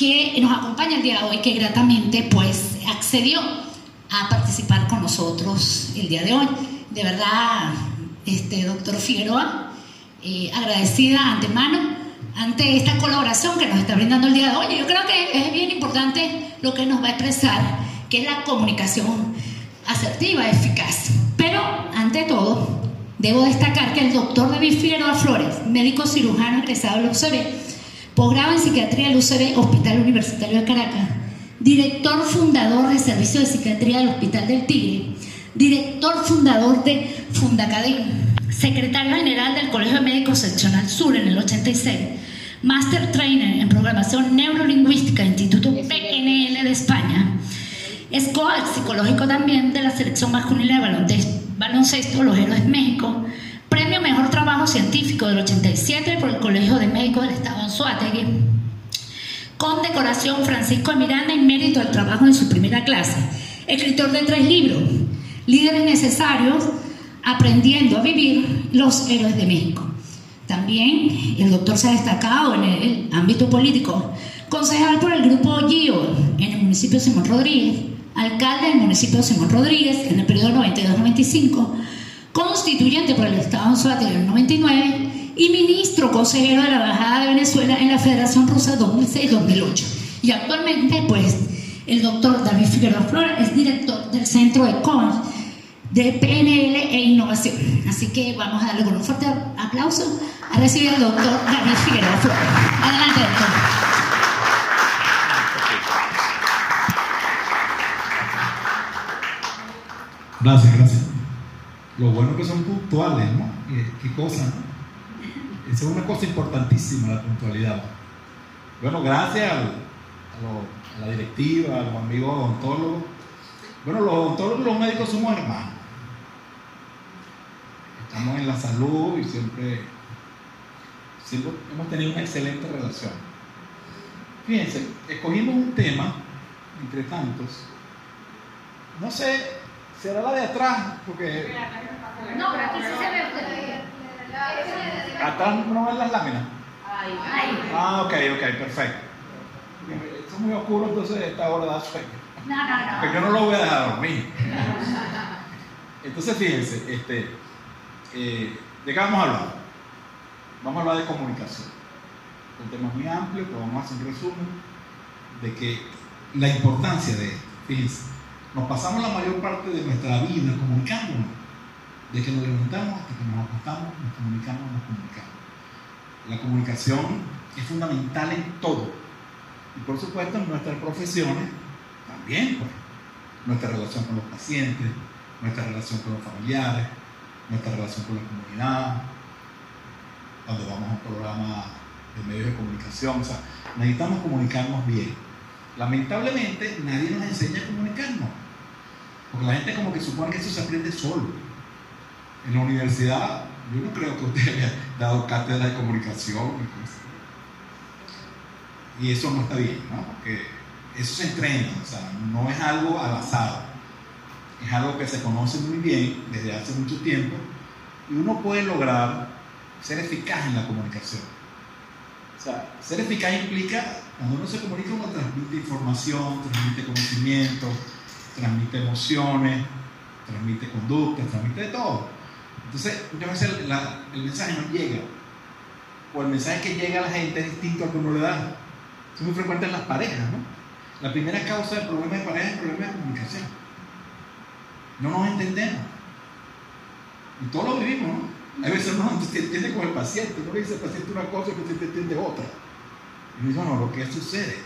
que nos acompaña el día de hoy, que gratamente pues accedió a participar con nosotros el día de hoy. De verdad, este doctor Figueroa, eh, agradecida antemano ante esta colaboración que nos está brindando el día de hoy. Yo creo que es bien importante lo que nos va a expresar, que es la comunicación asertiva, eficaz. Pero, ante todo, debo destacar que el doctor David Figueroa Flores, médico cirujano egresado de la UCB, posgrado en psiquiatría de la UCB, Hospital Universitario de Caracas, director fundador de Servicio de Psiquiatría del Hospital del Tigre, director fundador de Fundacadem, secretario general del Colegio Médico Seccional Sur en el 86, Master Trainer en Programación Neurolingüística, Instituto PNL de España, es coach psicológico también de la selección masculina de baloncesto Los Héroes México, premio Mejor Trabajo Científico del 87 por el Colegio de Médicos del Estado de Anzoátegui, con decoración Francisco Miranda en mérito al trabajo en su primera clase, escritor de tres libros, Líderes Necesarios, Aprendiendo a Vivir, Los Héroes de México. También el doctor se ha destacado en el ámbito político, concejal por el grupo GIO en el municipio de Simón Rodríguez, alcalde del municipio de Simón Rodríguez en el periodo 92-95, constituyente por el Estado en el 99 y ministro consejero de la Embajada de Venezuela en la Federación Rusa 2006-2008. Y actualmente, pues, el doctor David Figueroa Flores es director del Centro de CONS de PNL e Innovación. Así que vamos a darle con un fuerte aplauso a recibir al doctor David Figueroa Flores. Adelante, doctor. Gracias, gracias. Lo bueno que son puntuales, ¿no? ¿Qué, cosa, no? Esa es una cosa importantísima, la puntualidad. Bueno, gracias a, la directiva, a los amigos odontólogos. Bueno, los odontólogos y los médicos somos hermanos. Estamos en la salud y siempre, siempre hemos tenido una excelente relación. Fíjense, escogimos un tema, entre tantos. No sé Será la de atrás, porque. No, pero aquí sí se ve. Atrás no ven las láminas. Ahí, Ah, ok, ok, perfecto. Esto es muy oscuro, entonces esta hora da sueño. No, no, no. Pero yo no lo voy a dejar dormir. Entonces, fíjense, este, eh, ¿de qué vamos a hablar? Vamos a hablar de comunicación. Un tema muy amplio, pero vamos a hacer un resumen de que la importancia de esto. Fíjense, nos pasamos la mayor parte de nuestra vida comunicándonos. De que nos levantamos hasta que nos acostamos, nos comunicamos, nos comunicamos. La comunicación es fundamental en todo. Y por supuesto en nuestras profesiones también. Pues. Nuestra relación con los pacientes, nuestra relación con los familiares, nuestra relación con la comunidad, cuando vamos a un programa de medios de comunicación. O sea, necesitamos comunicarnos bien. Lamentablemente nadie nos enseña a comunicarnos. Porque la gente como que supone que eso se aprende solo. En la universidad, yo no creo que usted haya dado cátedra de comunicación. Y eso no está bien, ¿no? Porque eso se entrena, o sea, no es algo al azar. Es algo que se conoce muy bien desde hace mucho tiempo y uno puede lograr ser eficaz en la comunicación. Sea, ser eficaz implica, cuando uno se comunica, uno transmite información, transmite conocimiento, transmite emociones, transmite conductas, transmite de todo. Entonces, muchas veces el mensaje no llega, o el mensaje que llega a la gente es distinto al que uno le da. Es muy frecuente en las parejas, ¿no? La primera causa del problema de pareja es el problema de comunicación. No nos entendemos. Y todos lo vivimos, ¿no? A veces uno no se entiende con el paciente, uno le dice al paciente una cosa y el paciente entiende otra. Y uno dice, no, lo que sucede.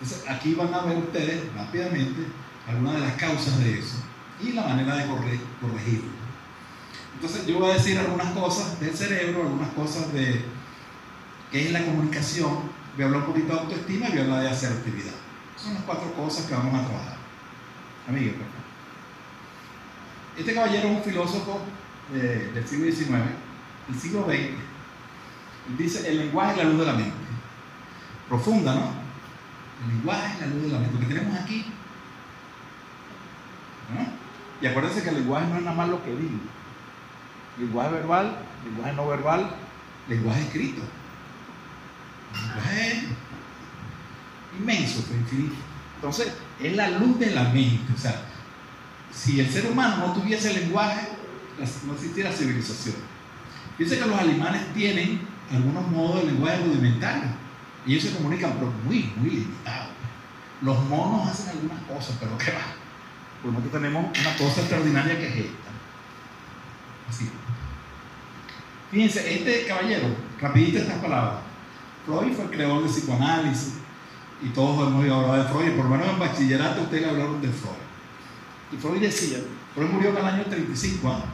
Entonces, aquí van a ver ustedes rápidamente algunas de las causas de eso y la manera de corregirlo. Entonces yo voy a decir algunas cosas del cerebro, algunas cosas de qué es la comunicación, voy a hablar un poquito de autoestima y voy a hablar de asertividad. Son las cuatro cosas que vamos a trabajar. Amigos, por favor. Este caballero es un filósofo eh, del siglo XIX, del siglo XX. Dice, el lenguaje es la luz de la mente. Profunda, ¿no? El lenguaje es la luz de la mente. Lo que tenemos aquí y acuérdense que el lenguaje no es nada más lo que digo. Lenguaje verbal, lenguaje no verbal, lenguaje escrito. Lenguaje inmenso, fue infinito. Entonces, es la luz de la mente. O sea, si el ser humano no tuviese lenguaje, no existiera civilización. Fíjense que los alemanes tienen algunos modos de lenguaje rudimentario. Y ellos se comunican, pero muy, muy limitados. Los monos hacen algunas cosas, pero ¿qué va? Pues nosotros tenemos una cosa extraordinaria que es esta. Así. Fíjense, este caballero, rapidito estas palabras. Freud fue el creador del psicoanálisis y todos hemos hablar de Freud, por lo menos en bachillerato ustedes hablaron de Freud. Y Freud decía, Freud murió en el año 35 años,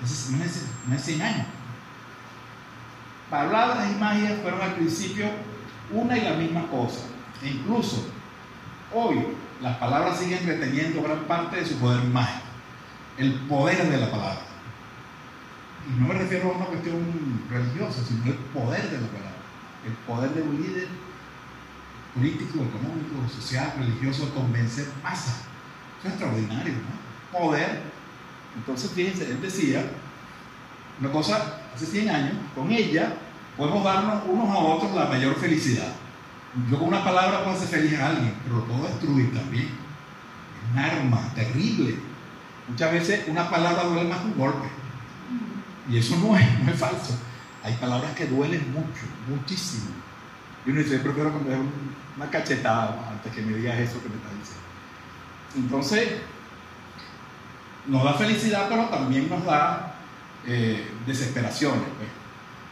no es 100 años. Palabras y magia fueron al principio una y la misma cosa. E incluso hoy las palabras siguen reteniendo gran parte de su poder mágico. El poder de la palabra. Y no me refiero a una cuestión religiosa, sino el poder de la palabra. El poder de un líder político, económico, social, religioso, convencer masas. Eso es extraordinario, ¿no? Poder. Entonces, fíjense, él decía una cosa hace 100 años, con ella podemos darnos unos a otros la mayor felicidad. Yo con una palabra puedo hacer feliz a alguien, pero lo puedo destruir también. Es un arma terrible. Muchas veces una palabra duele más que un golpe. Y eso no es, no es falso. Hay palabras que duelen mucho, muchísimo. Y uno dice, yo prefiero que me una cachetada antes que me digas eso que me está diciendo. Entonces, nos da felicidad, pero también nos da eh, desesperaciones. Pues.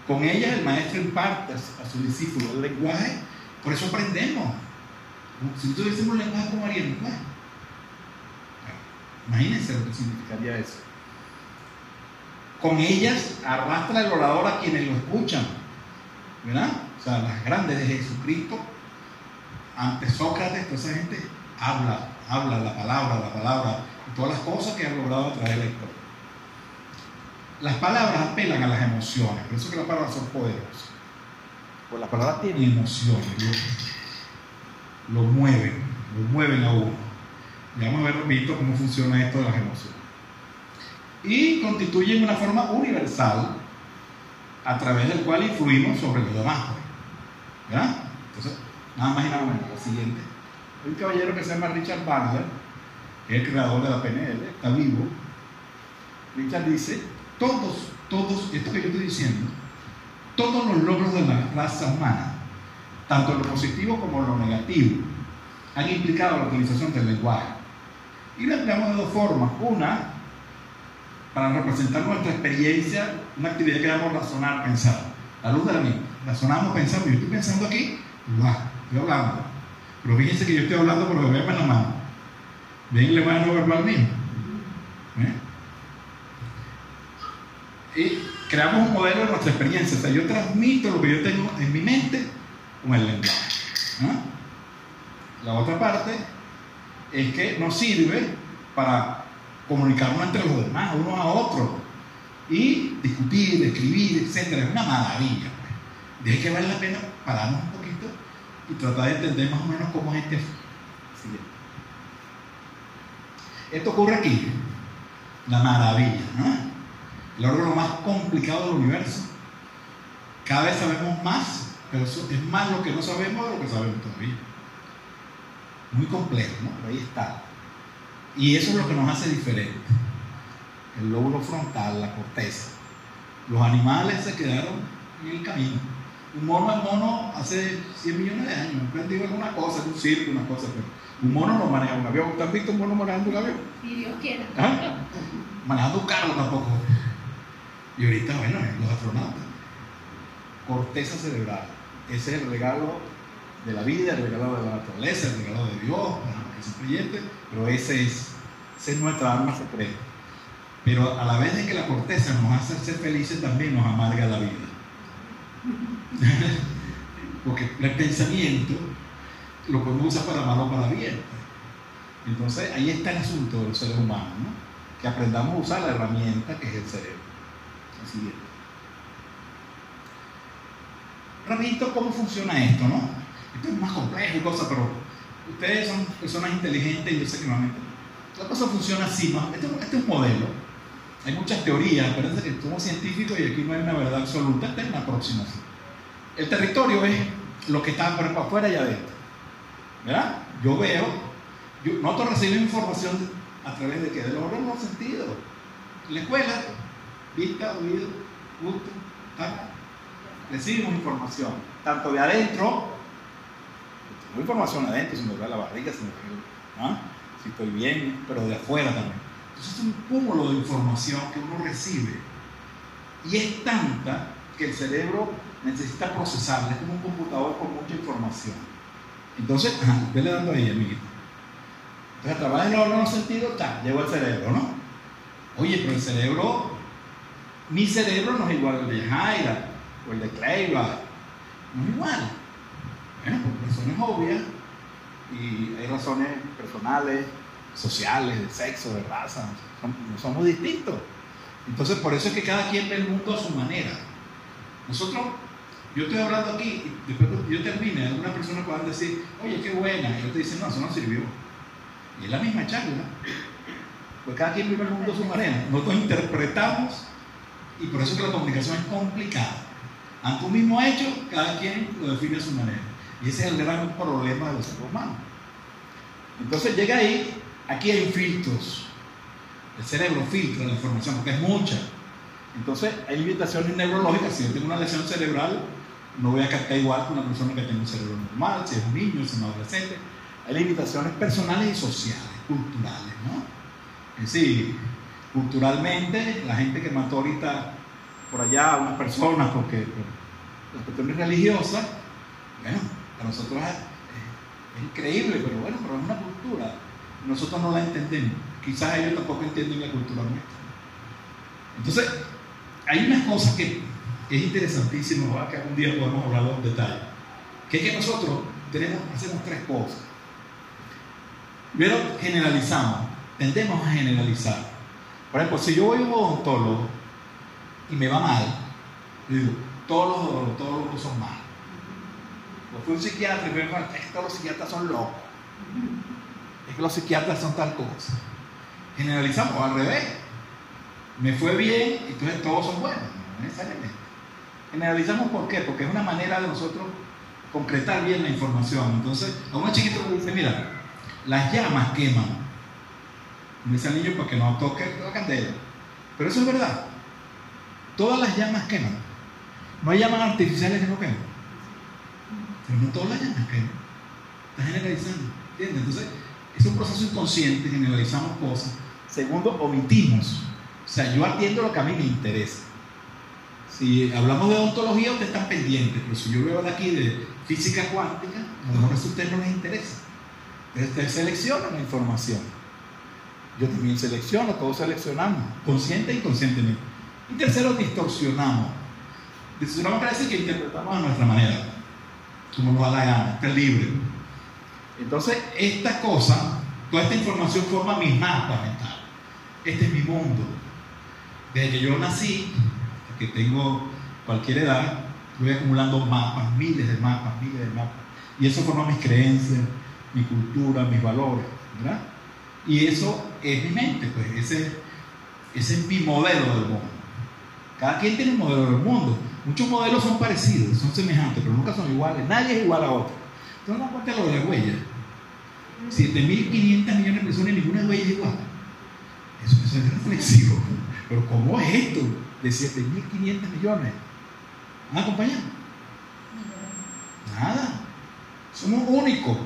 Con ellas el maestro imparte a su discípulo el lenguaje, por eso aprendemos. Si nosotros tuviésemos lenguaje como Ariel, pues, imagínense lo que significaría eso. Con ellas arrastra el orador a quienes lo escuchan, ¿verdad? O sea, las grandes de Jesucristo, ante Sócrates, toda esa gente habla, habla la palabra, la palabra, todas las cosas que han logrado traer la historia. Las palabras apelan a las emociones, por eso que las palabras son poderosas. Pues las palabras tienen emociones, lo, lo mueven, lo mueven a uno. Y vamos a ver visto cómo funciona esto de las emociones. Y constituyen una forma universal a través del cual influimos sobre los demás. Pues. ¿Verdad? Entonces, nada más y nada menos. Lo siguiente. Hay un caballero que se llama Richard Bandler, el creador de la PNL, está vivo. Richard dice todos, todos, esto que yo estoy diciendo, todos los logros de la raza humana, tanto lo positivo como lo negativo, han implicado la utilización del lenguaje. Y lo empleamos de dos formas. Una, para representar nuestra experiencia, una actividad que llamamos razonar, pensar. La luz de la mente. Razonamos, pensamos. Yo estoy pensando aquí, estoy hablando. Pero fíjense que yo estoy hablando, pero me en la mano. Ven le van a no verbal mismo. ¿Eh? y creamos un modelo de nuestra experiencia. O sea, yo transmito lo que yo tengo en mi mente con el lenguaje. La otra parte es que nos sirve para comunicarnos entre los demás, unos a otros, y discutir, escribir, etc. Es una maravilla. Pues. De que vale la pena pararnos un poquito y tratar de entender más o menos cómo es este Esto ocurre aquí, la maravilla, ¿no? el órgano más complicado del universo. Cada vez sabemos más, pero es más lo que no sabemos de lo que sabemos todavía. Muy complejo, ¿no? Pero ahí está. Y eso es lo que nos hace diferentes. El lóbulo frontal, la corteza. Los animales se quedaron en el camino. Un mono es mono hace 100 millones de años. Aprendido alguna cosa, un circo, una cosa. Pero un mono no maneja un avión. ¿Te has visto un mono manejando un avión? Si Dios quiera. ¿Ah? Manejando un carro tampoco. Y ahorita, bueno, los astronautas. Corteza cerebral. Ese es el regalo de la vida, el regalo de la naturaleza, el regalo de Dios, que se proyecte, pero ese es, esa es nuestra arma secreta. Pero a la vez de que la corteza nos hace ser felices, también nos amarga la vida. Porque el pensamiento lo podemos usar para mal o para bien. Entonces ahí está el asunto de los seres humanos, ¿no? que aprendamos a usar la herramienta que es el cerebro. Siguiente. Rapidito, ¿cómo funciona esto, no? Esto es más complejo y cosas, pero ustedes son personas inteligentes y yo sé que no La cosa funciona así, ¿no? Este, es un modelo. Hay muchas teorías, parece que somos científicos y aquí no hay una verdad absoluta. Esta es una aproximación. El territorio es lo que está por afuera y adentro. ¿Verdad? Yo veo, nosotros recibimos información a través de qué? De los órganos sentidos. En la escuela, vista, oído, gusto, tacto, recibimos información, tanto de adentro, no información adentro, si me duele la barriga, si me ¿ah? si estoy bien, pero de afuera también. Entonces es un cúmulo de información que uno recibe y es tanta que el cerebro necesita procesarla, es como un computador con mucha información. Entonces, usted le dando ahí, amiguito. Entonces, a través de los órganos sentidos, ta, llegó al cerebro, ¿no? Oye, pero el cerebro, mi cerebro no es igual al de Jaira o el de Cleiva, no es igual. Bueno, por razones obvias, y hay razones personales, sociales, de sexo, de raza, no somos distintos. Entonces, por eso es que cada quien ve el mundo a su manera. Nosotros, yo estoy hablando aquí, y después yo termine, alguna persona puede decir, oye, qué buena, y yo te dice, no, eso no sirvió. Y es la misma charla. Pues cada quien vive el mundo a su manera. Nosotros interpretamos, y por eso es que la comunicación es complicada. Ante un mismo hecho, cada quien lo define a su manera. Y ese es el gran problema de los seres humanos. Entonces llega ahí, aquí hay filtros. El cerebro filtra la información porque es mucha. Entonces hay limitaciones neurológicas. Si yo tengo una lesión cerebral, no voy a captar igual que una persona que tiene un cerebro normal, si es un niño, si es un adolescente. Hay limitaciones personales y sociales, culturales, ¿no? Es decir, culturalmente, la gente que mató ahorita por allá a unas personas porque por las cuestiones religiosas, bueno, para nosotros es, increíble, pero bueno, pero es una cultura. Nosotros no la entendemos. Quizás ellos tampoco entienden la cultura nuestra. Entonces, hay unas cosas que es interesantísimo, que algún día podemos hablar en detalle. Que es que nosotros hacemos tres cosas. Primero, generalizamos, tendemos a generalizar. Por ejemplo, si yo voy a un odontólogo y me va mal, digo, todos los odontólogos son malos. O fui un psiquiatra y me dijo, todos los psiquiatras son locos. Es que los psiquiatras son tal cosa. Generalizamos al revés. Me fue bien, entonces todos son buenos, no necesariamente. Generalizamos por qué? Porque es una manera de nosotros concretar bien la información. Entonces, a un chiquito le dice, mira, las llamas queman. Me dice al niño para que no toque la candela. Pero eso es verdad. Todas las llamas queman. No hay llamas artificiales que no queman. Pero no todas las llamas queman. Está generalizando. ¿Entiendes? Entonces, es un proceso inconsciente, generalizamos cosas. Segundo, omitimos. O sea, yo atiendo lo que a mí me interesa. Si hablamos de odontología, ustedes están pendientes, pero si yo veo de aquí de física cuántica, a lo mejor eso a ustedes no les interesa. Ustedes seleccionan la información. Yo también selecciono, todos seleccionamos, consciente e inconscientemente. Y tercero, distorsionamos. Distorsionamos quiere decir que interpretamos a nuestra manera, como nos da la gana, está libre. Entonces, esta cosa, toda esta información forma mi mapa mental. Este es mi mundo. Desde que yo nací, que tengo cualquier edad, voy acumulando mapas, miles de mapas, miles de mapas. Y eso forma mis creencias, mi cultura, mis valores, ¿verdad? Y eso es mi mente, pues ese, es mi modelo del mundo. Cada quien tiene un modelo del mundo. Muchos modelos son parecidos, son semejantes, pero nunca son iguales. Nadie es igual a otro. Entonces, no cuenta lo de la huella. 7.500 millones de personas y ninguna huella es igual. Eso, eso es reflexivo. Pero ¿cómo es esto de 7.500 millones? ¿Ah, compañero? Nada. Somos únicos.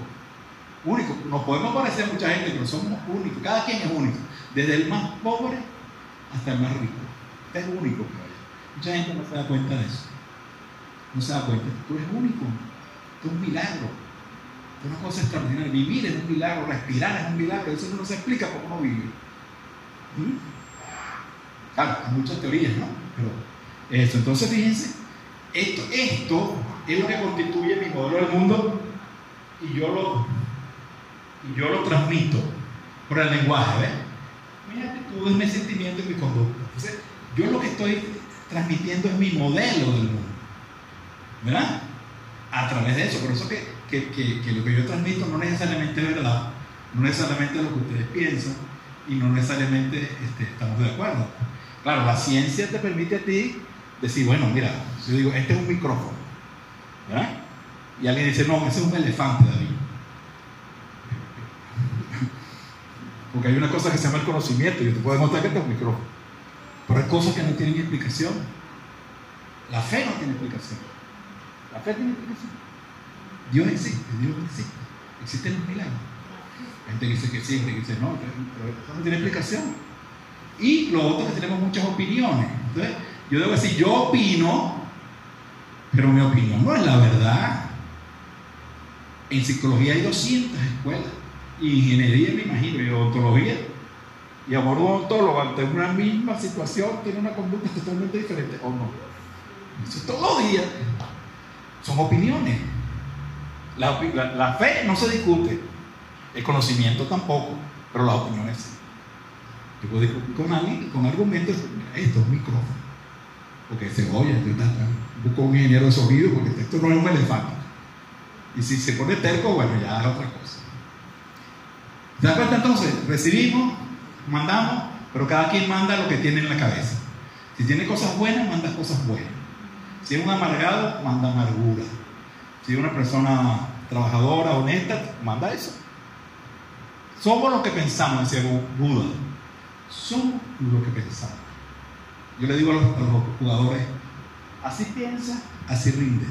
Únicos. Nos podemos parecer a mucha gente, pero somos únicos. Cada quien es único. Desde el más pobre hasta el más rico. es único. Mucha gente no se da cuenta de eso. No se da cuenta. Tú eres único. Tú es un milagro. Una cosa extraordinaria. Vivir es un milagro. Respirar es un milagro. Eso no se explica cómo uno vive. ¿Mm? Claro, hay muchas teorías, ¿no? Pero eso. Entonces, fíjense. Esto, es lo que constituye mi modelo del mundo y yo lo, y yo lo transmito por el lenguaje, ¿ves? Mi actitud es mi sentimiento y mi conducta. Yo lo que estoy transmitiendo es mi modelo del mundo, ¿verdad? A través de eso, por eso que, que, que, que lo que yo transmito no necesariamente es verdad, no necesariamente es lo que ustedes piensan y no necesariamente este, estamos de acuerdo. Claro, la ciencia te permite a ti decir, bueno, mira, yo digo, este es un micrófono, ¿verdad? Y alguien dice, no, ese es un elefante, David. Porque hay una cosa que se llama el conocimiento. Yo te puedo demostrar que este es un micrófono. Pero hay cosas que no tienen explicación. La fe no tiene explicación. La fe tiene explicación. Dios existe, Dios existe. Existen los milagros. Gente dice que sí, gente que dice no, pero eso no tiene explicación. Y lo otro es que tenemos muchas opiniones. Entonces, yo debo decir, yo opino, pero mi opinión no es la verdad. En psicología hay 200 escuelas. Y ingeniería, me imagino, y odontología. Y amor odontólogo ante una misma situación tiene una conducta totalmente diferente, ¿o no? Eso todos los días. Son opiniones. La, la fe no se discute. El conocimiento tampoco, pero las opiniones sí. Puedo discutir con alguien con argumentos, esto es un micrófono. Porque se oye, busco un ingeniero de sonido porque esto no es un elefante. Y si se pone terco, bueno, ya es otra cosa. ¿Te das cuenta entonces? Recibimos, mandamos, pero cada quien manda lo que tiene en la cabeza. Si tiene cosas buenas, manda cosas buenas. Si es un amargado, manda amargura. Si es una persona trabajadora, honesta, manda eso. Somos lo que pensamos, decía Buda. Somos lo que pensamos. Yo le digo a los, jugadores, así piensa, así rindes.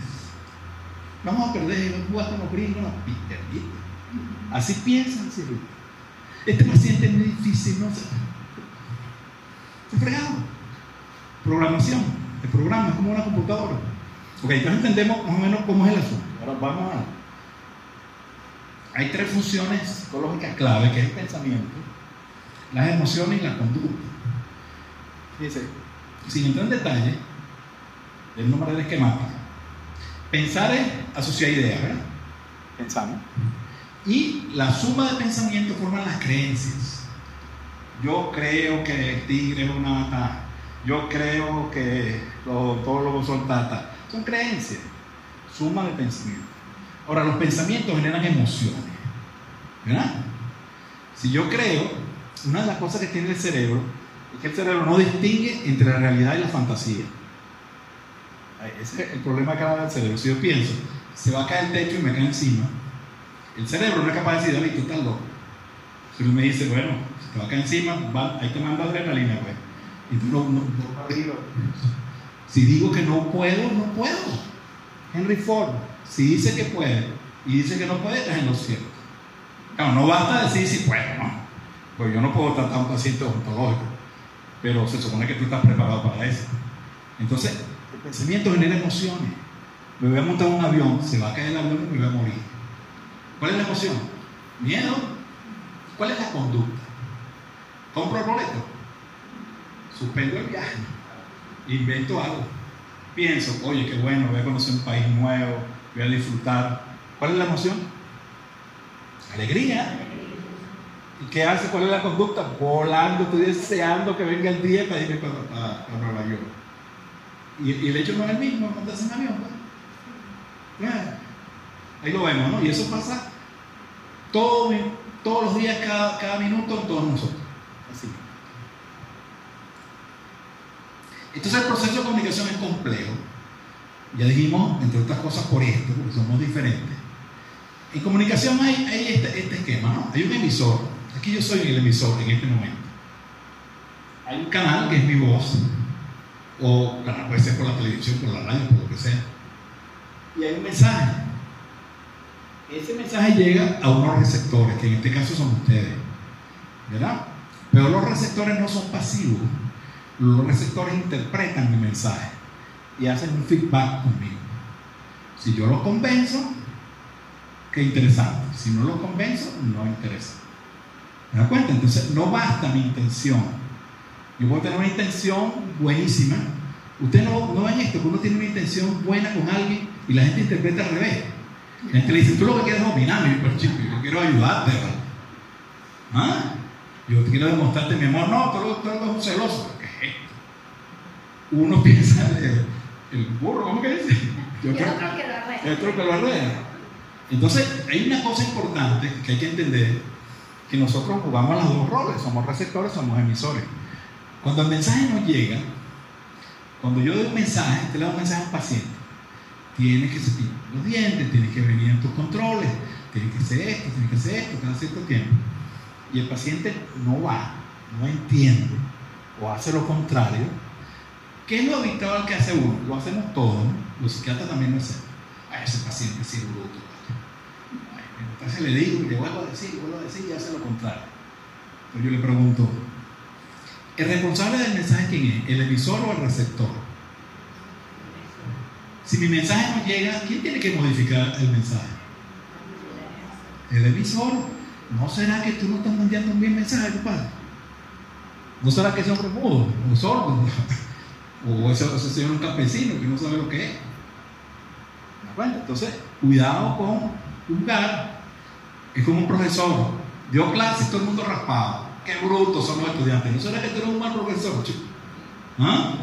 Vamos a perder, a jugar con los gringos, no. Así piensa, así rindes. Este paciente es muy difícil, no sé. fregado. Programación. El programa es como una computadora. Ok, entonces entendemos más o menos cómo es el asunto. Ahora vamos a. Hay tres funciones psicológicas clave, que es el pensamiento, las emociones y la conducta. Fíjense, sin entrar en detalle, de una manera esquemática, pensar es asociar ideas, ¿verdad? Pensamos. Y la suma de pensamiento forman las creencias. Yo creo que el tigre es una mata. Yo creo que los odontólogos son tata. Son creencias. Suma de pensamiento. Ahora, los pensamientos generan emociones. ¿Verdad? Si yo creo, una de las cosas que tiene el cerebro es que el cerebro no distingue entre la realidad y la fantasía. Ese es el problema que del cerebro. Si yo pienso, se va a caer el techo y me cae encima, el cerebro no es capaz de decir, David, tú estás loco. Si uno me dice, bueno, si te va a caer encima, va, ahí te mando adrenalina, pues. Y tú no, no, no Si digo que no puedo, no puedo. Henry Ford, si dice que puede y dice que no puede, estás en lo cierto. Claro, no basta decir si puedo, ¿no? Pues yo no puedo tratar a un paciente odontológico, pero se supone que tú estás preparado para eso. Entonces, el pensamiento genera emociones. Me voy a montar un avión, se va a caer el avión y me voy a morir. ¿Cuál es la emoción? Miedo. ¿Cuál es la conducta? Compro el boleto. Suspendo el viaje. Invento algo. Pienso, oye, qué bueno, voy a conocer un país nuevo, voy a disfrutar. ¿Cuál es la emoción? Alegría. ¿Y qué hace? ¿Cuál es la conducta? Volando, estoy deseando que venga el día para irme para, Nueva York. Y, el hecho no es el mismo, montarse en avión. Ahí lo vemos, ¿no? Y eso pasa todo, todos los días, cada, cada minuto en todos nosotros. Así. Entonces el proceso de comunicación es complejo. Ya dijimos, entre otras cosas, por esto, porque somos diferentes. En comunicación hay, este, este, esquema, ¿no? Hay un emisor. Aquí yo soy el emisor en este momento. Hay un canal que es mi voz, o puede ser por la televisión, por la radio, por lo que sea. Y hay un mensaje. Ese mensaje llega a unos receptores, que en este caso son ustedes. ¿Verdad? Pero los receptores no son pasivos. Los receptores interpretan mi mensaje y hacen un feedback conmigo. Si yo los convenzo, qué interesante. Si no los convenzo, no interesa. ¿Me da cuenta? Entonces, no basta mi intención. Yo puedo tener una intención buenísima. Usted no, no ven esto, que uno tiene una intención buena con alguien y la gente interpreta al revés. La gente le dice, tú lo que quieres es dominarme, pero chico, yo quiero ayudarte. ¿Ah? Yo quiero demostrarte mi amor. No, tú, tú eres un celoso. ¿Qué es esto? Uno piensa, el, el burro, ¿cómo que dice? Yo otro que lo arrea. Otro que lo arrea. Entonces, hay una cosa importante que hay que entender, que nosotros jugamos los dos roles, somos receptores, somos emisores. Cuando el mensaje nos llega, cuando yo doy un mensaje, te le doy un mensaje a un paciente, tienes que cepillar los dientes, tienes que venir en tus controles, tienes que hacer esto, tienes que hacer esto cada cierto tiempo. y el paciente no va, no entiende o hace lo contrario, ¿qué es lo habitual que hace uno? Lo hacemos todos, ¿no? los psiquiatras también lo hacen. A ese paciente sí es bruto. Entonces le digo, y le vuelvo a decir, vuelvo a decir y hace lo contrario. Entonces yo le pregunto, ¿el responsable del mensaje quién es? ¿El emisor o el receptor? Si mi mensaje no llega, ¿quién tiene que modificar el mensaje? El emisor. ¿No será que tú no estás enviando un bien mensaje, compadre? ¿No será que ese hombre mudo o sordo? o ese, ese señor un campesino que no sabe lo que es? Entonces, cuidado con juzgar. Es como un profesor. Dio clase y todo el mundo raspado. Qué brutos son los estudiantes. ¿No será que tú eres un mal profesor, chico? ¿Ah?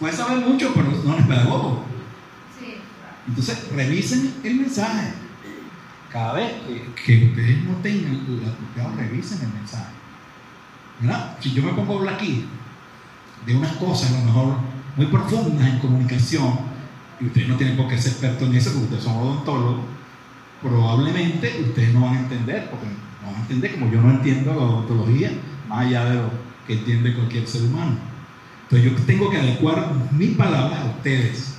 Puede saber mucho, pero no es pedagogo. Entonces, revisen el mensaje. Cada vez que, ustedes no tengan la apropiado, revisen el mensaje. ¿Verdad? Si yo me pongo a hablar aquí de unas cosas, a lo mejor muy profundas en comunicación, y ustedes no tienen por qué ser expertos en eso, porque ustedes son odontólogos, probablemente ustedes no van a entender, porque no van a entender como yo no entiendo la odontología, más allá de lo que entiende cualquier ser humano. Entonces yo tengo que adecuar mis palabras a ustedes.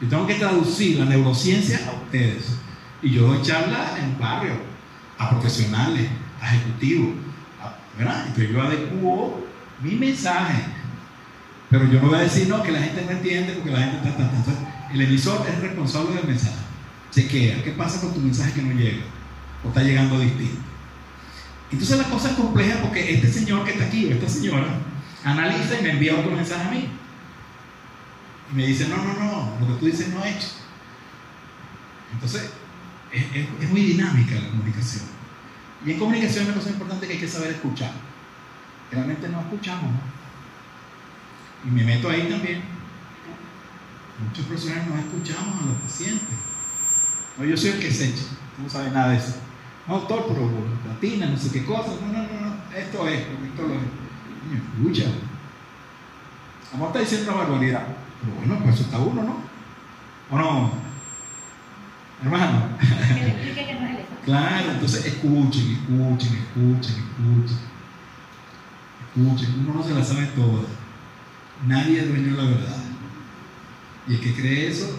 Yo tengo que traducir la neurociencia a ustedes. Y yo doy charlas en barrio, a profesionales, a ejecutivos, ¿verdad? Entonces yo adecuo mi mensaje. Pero yo no voy a decir, no, que la gente no entiende porque la gente está, Entonces, el emisor es responsable del mensaje. Chequea, ¿qué pasa con tu mensaje que no llega? ¿O está llegando distinto? Entonces la cosa es compleja porque este señor que está aquí, o esta señora, analiza y me envía otro mensaje a mí. Y me dice, no, no, no, lo que tú dices no es hecho. Entonces, es, muy dinámica la comunicación. Y en comunicación una cosa importante que hay que saber escuchar. Realmente no escuchamos, Y me meto ahí también. Muchos profesionales no escuchamos a los pacientes. No, yo soy el que se echa, no sabe nada de eso. No, doctor, pero latina, no sé qué cosa. No, no, no, no. esto es, esto lo es. Escucha. Amor está diciendo una barbaridad. Pero bueno, pues eso está uno, ¿no? ¿O no? Hermano. Claro, entonces escuchen, escuchen, escuchen, escuchen. Escuchen, uno no se la sabe toda. Nadie es dueño de la verdad. Y el que cree eso,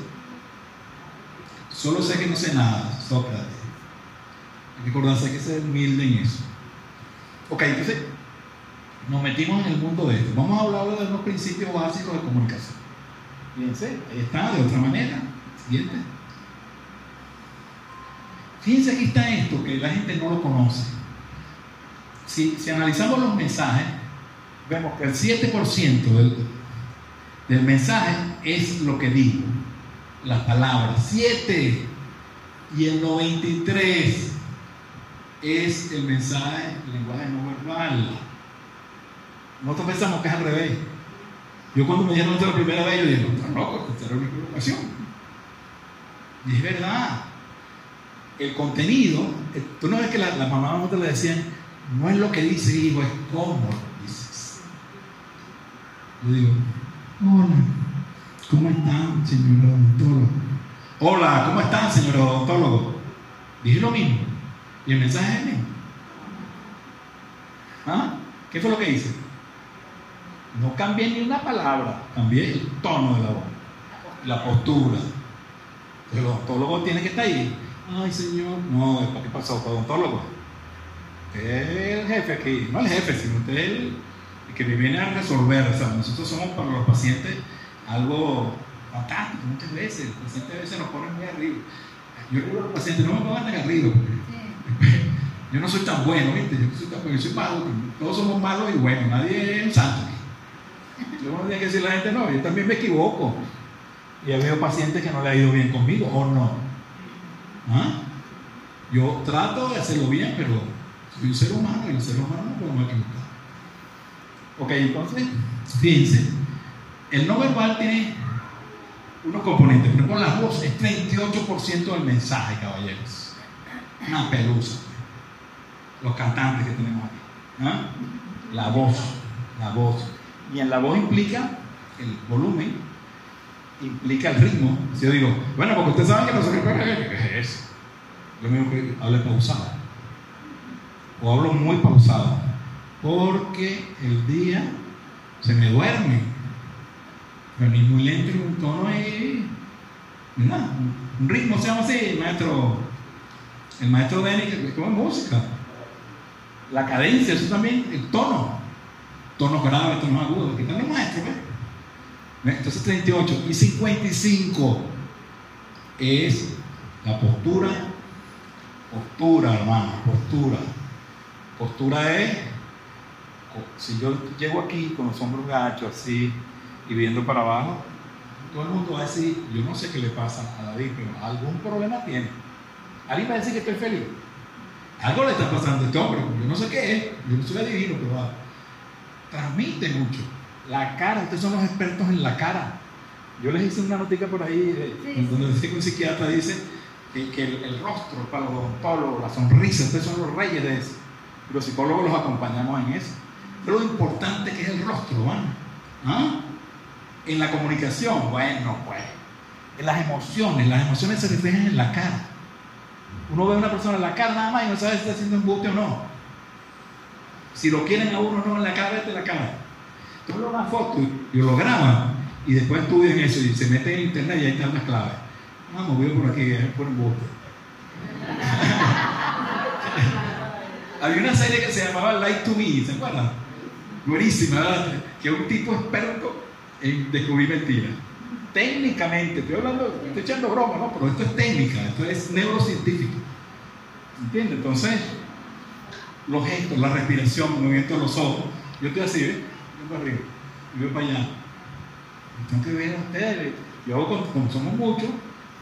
solo sé que no sé nada, Sócrates. Hay que acordarse que ser humilde en eso. Ok, entonces nos metimos en el mundo de esto. Vamos a hablar de unos principios básicos de comunicación. Fíjense, ahí está, de otra manera. Siguiente. Fíjense aquí está esto, que la gente no lo conoce. Si, analizamos los mensajes, vemos que el 7% del, del mensaje es lo que digo, las palabras. 7 y el 93 es el mensaje, el lenguaje no verbal. Nosotros pensamos que es al revés. Yo cuando me dijeron esto la primera vez, yo dije, no, no, esta era una equivocación. Y es verdad el contenido, eh, tú no ves que la, la mamá nosotros le decían, no es lo que dice hijo, es cómo dices. Le digo, hola, ¿cómo están, señor odontólogo? Hola, ¿cómo están, señor odontólogo? Dije lo mismo. Y el mensaje es el mismo. ¿Ah? ¿Qué fue lo que hice? No cambié ni una palabra, cambié el tono de la voz, la postura. El odontólogo tiene que estar ahí Ay, señor. No, ¿qué pasó? Odontólogo. Usted es el jefe aquí. No el jefe, sino usted el, que me viene a resolver. O sea, nosotros somos para los pacientes algo fantástico muchas veces. El paciente a veces nos pone muy arriba. Yo digo a los pacientes, no me pongan arriba. Yo no soy tan bueno, ¿viste? Yo soy tan bueno, yo soy malo. Todos somos malos y buenos. Nadie es un santo. Yo no tiene que decir a la gente, no, yo también me equivoco. Y he habido pacientes que no le ha ido bien conmigo, o no. ¿Ah? Yo trato de hacerlo bien, pero soy un ser humano y los seres humanos no podemos equivocar. Ok, entonces, fíjense, el no verbal tiene unos componentes. Por ejemplo, la voz es 38% del mensaje, caballeros. Una pelusa. Los cantantes que tenemos aquí. ¿Ah? La voz, la voz. Y en la voz implica el volumen, implica el ritmo. Si yo digo, bueno, porque usted sabe que no se ¿qué es eso? Lo mismo que hable pausado. o hablo muy pausado, porque el día se me duerme. Pero ni muy lento un tono ahí, ¿verdad? Un ritmo se llama así, el maestro, el maestro Denny, que como música. La cadencia, eso también, el tono. Tonos graves, tonos agudos, aquí están los maestros, ¿ves? Entonces 38 y 55 es la postura, postura, hermano, postura. Postura es, si yo llego aquí con los hombros gachos así y viendo para abajo, todo el mundo va a decir, yo no sé qué le pasa a David, pero algún problema tiene. Alguien va a decir que estoy feliz. Algo le está pasando a este hombre, yo no sé qué es, yo no soy adivino, pero va. transmite mucho. La cara, ustedes son los expertos en la cara. Yo les hice una notica por ahí, de, sí, donde dice que un psiquiatra dice que, que el, el, rostro para los odontólogos, la sonrisa, ustedes son los reyes de eso. Los psicólogos los acompañamos en eso. Pero lo importante que es el rostro, ¿van? ¿Ah? En la comunicación, bueno, pues. En las emociones, las emociones se reflejan en la cara. Uno ve a una persona en la cara nada más y no sabe si está haciendo embuste o no. Si lo quieren a uno no en la cara, vete en la cara. Tú le una foto y lo graban y después estudian eso y se meten en internet y ahí están las claves. Vamos, voy por aquí, por embuste. Había una serie que se llamaba Light to Me, ¿se acuerdan? Buenísima, ¿verdad? Que es un tipo experto en descubrir mentiras. Técnicamente, estoy hablando, estoy echando broma, ¿no? Pero esto es técnica, esto es neurocientífico. ¿Entiendes? Entonces, los gestos, la respiración, el movimiento de los ojos. Yo estoy así, ¿ves? Yo para arriba, yo para allá. Y tengo que ver a ustedes. Yo hago, como somos muchos,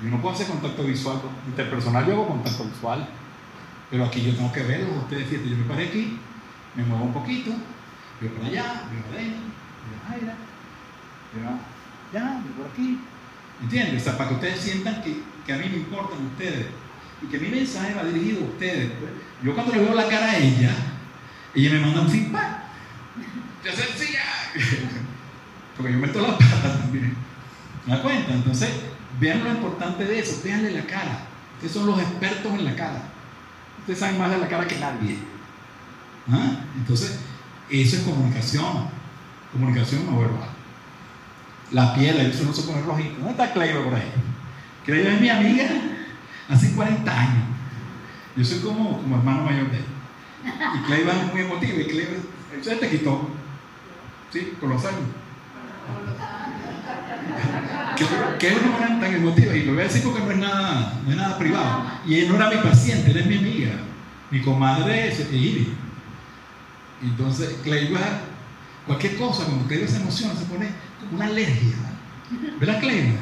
yo no puedo hacer contacto visual. Interpersonal yo hago contacto visual. Pero aquí yo tengo que verlos. Ustedes fíjense, yo me paré aquí, me muevo un poquito, voy para allá, voy para adentro, allá, voy allá, voy por aquí. ¿Entiendes? O sea, para que ustedes sientan que, a mí me importan ustedes y que mi mensaje va dirigido a ustedes. Yo cuando le veo la cara a ella, ella me manda un feedback. Yo sencilla. Porque yo meto la pata también. ¿Me da cuenta? Entonces, vean lo importante de eso, véanle la cara. Ustedes son los expertos en la cara. Ustedes saben más de la cara que nadie. ¿Ah? Entonces, eso es comunicación. Comunicación no verbal. La piel, eso no se pone rojito. ¿Dónde está Cleiva por ahí? Cleiva es mi amiga hace 40 años. Yo soy como, como hermano mayor de él. Y Cleiva es muy emotiva. Y Cleiva, se te quitó. ¿Sí? Con los años. Que, es una manera tan emotiva. Y lo voy a decir porque no es nada, no es nada privado. Y ella no era mi paciente, era mi amiga. Mi comadre es Ivy. Entonces, Cleiva, cualquier cosa, cuando Cleiva se emociona, se pone como una alergia. ¿Verdad, Cleiva?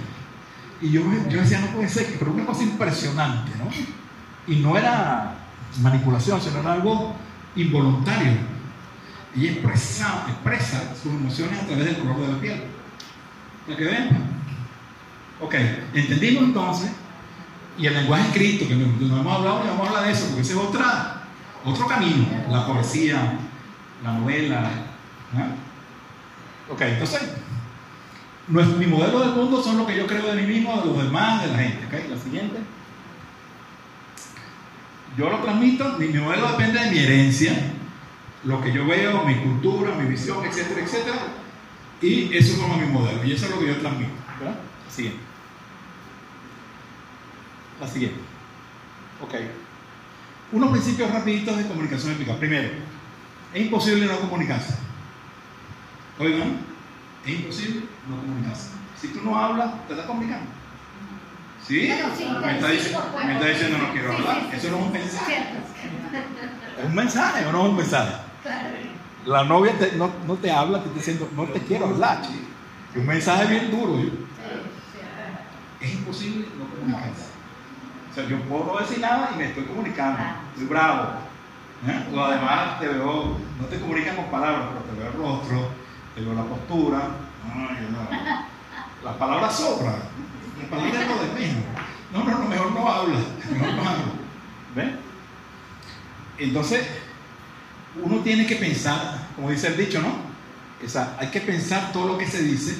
Y yo, yo decía, no puede ser, pero una cosa impresionante, ¿no? Y no era manipulación, sino era algo involuntario. Y expresa, expresa sus emociones a través del color de la piel. ¿Para que ven? Ok, entendimos entonces, y el lenguaje escrito, que no, no hemos hablado, ni vamos a hablar de eso, porque ese es otra, otro camino, la poesía, la novela. Ok, entonces, mi modelo del mundo son lo que yo creo de mí mismo, de los demás, de la gente. ¿okay? La siguiente. Yo lo transmito, mi, modelo depende de mi herencia, lo que yo veo, mi cultura, mi visión, etcétera, etcétera. Y eso forma mi modelo. Y eso es lo que yo transmito. La siguiente. La siguiente. Ok. Unos principios rapiditos de comunicación eficaz. Primero, es imposible no comunicarse. Oigan, es imposible no comunicarse. Si tú no hablas, te estás comunicando. ¿Sí? Me, está diciendo, me está diciendo no quiero hablar. Eso no es un mensaje. ¿Es un mensaje o no es un mensaje? La novia te- no, no te habla, te está diciendo no te quiero hablar. chico. Es un mensaje bien duro. yo- Es imposible no comunicarse. O sea, yo puedo no decir nada y me estoy comunicando. Estoy bravo. ¿eh? O además te veo, no te comunicas con palabras, pero te veo el rostro, veo la postura. Ay, no. Las palabras sobran. Las palabras no de menos. No, no, no, mejor no habla. Mejor no habla. ¿Ven? Entonces, uno tiene que pensar, como dice el dicho, ¿no? O sea, hay que pensar todo lo que se dice.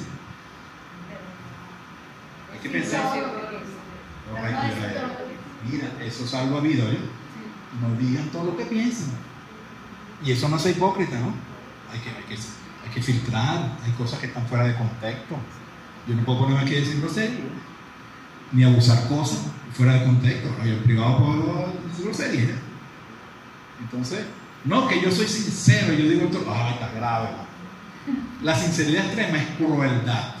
Hay que pensar. Mira, eso salva vida, ¿eh? No digan todo lo que piensan. Y eso no es hipócrita, ¿no? Hay que, hay que, hay que filtrar, hay cosas que están fuera de contexto. Yo no puedo ponerme aquí a decir grosería, ni abusar cosas fuera de contexto. Yo en privado puedo decir grosería. Entonces, no, que yo soy sincero, yo digo ay, está grave. La sinceridad extrema es crueldad.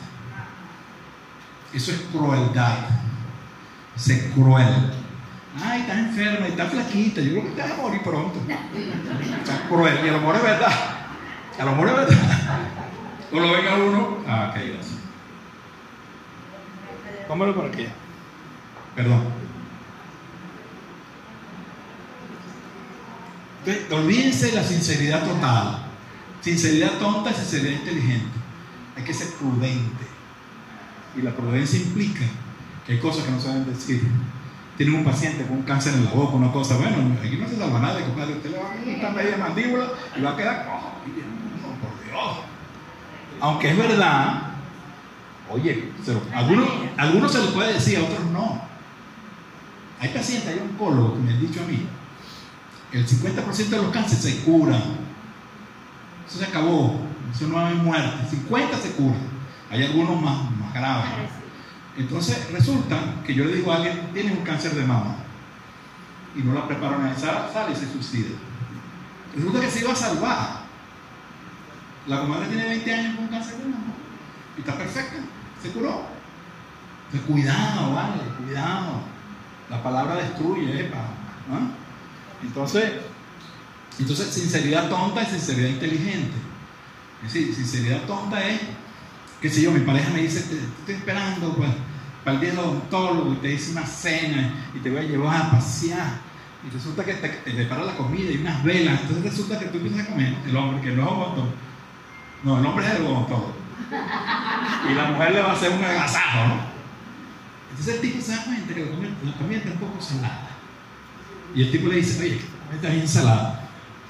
Eso es crueldad. Ser cruel. Ay, estás enferma estás flaquita. Yo creo que te vas a morir pronto. Estás cruel. Y el amor es verdad. Amor es verdad. O lo venga uno. Ah, ok, gracias. Póngalo por aquí. Perdón. Entonces, olvídense de la sinceridad total. Sinceridad tonta y sinceridad inteligente. Hay que ser prudente. Y la prudencia implica que hay cosas que no se deben decir. Tienen un paciente con un cáncer en la boca, una cosa, bueno, aquí no se salva nadie, compadre. Usted le va a quitar media mandíbula y va a quedar, oh, Dios. Aunque es verdad, oye, algunos, algunos se les puede decir, a otros no. Hay pacientes, hay oncólogos que me han dicho a mí, el 50% de los cánceres se curan. Eso se acabó, eso no hay muerte. 50 se curan. Hay algunos más, más graves. Entonces resulta que yo le digo a alguien, tiene un cáncer de mama y no la preparan a esa sale y se suicida. Resulta que se iba a salvar. La comadre tiene 20 años con cáncer de mama y está perfecta, se curó. Entonces, cuidado, vale, cuidado. La palabra destruye, epa. Entonces, entonces, sinceridad tonta y sinceridad inteligente. Es sinceridad tonta es, qué sé yo, mi pareja me dice, te, estoy esperando pues, para el día del odontólogo y te dice una cena y te voy a llevar a pasear. Y resulta que te, te prepara la comida y unas velas. Entonces resulta que tú empiezas a comer, el hombre, que no es. No, el hombre es el odontólogo. Y la mujer le va a hacer un agasajo, ¿no? Entonces el tipo se da cuenta que la comida, está un poco salada. Y el tipo le dice, oye, esta es ensalada.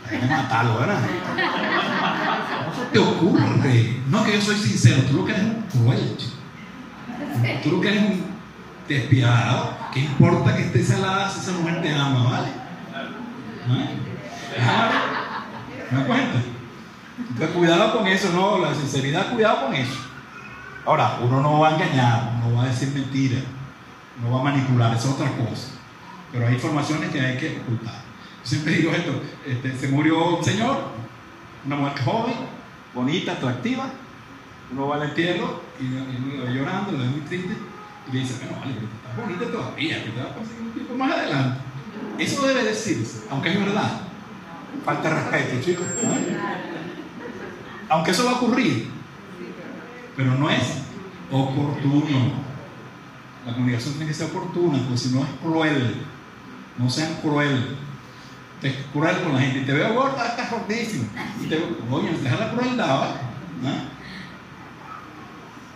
Hay que matarlo, ¿verdad? ¿Cómo te ocurre? No, que yo soy sincero, tú lo que eres un cruel. Tú lo que eres un despiadado. ¿Qué importa que esté salada si esa mujer te ama, ¿vale? ¿Me das cuenta? Entonces, cuidado con eso, no, la sinceridad, cuidado con eso. Ahora, uno no va a engañar, no va a decir mentiras, no va a manipular, es otra cosa. Pero hay informaciones que hay que ocultar. Siempre digo esto, este, se murió un señor, una mujer joven, bonita, atractiva, uno va al entierro y, y va llorando, le da muy triste, y le dice, bueno, vale, pero estás bonita todavía, que te va a conseguir un tiempo más adelante. Eso debe decirse, aunque es verdad. Falta respeto, chicos. Aunque eso va a ocurrir, pero no es oportuno. La comunicación tiene que ser oportuna, porque si no es cruel. No sean cruel. Es cruel con la gente. Te veo gorda, estás gordísimo. Y te veo, oye, deja la crueldad. ¿no?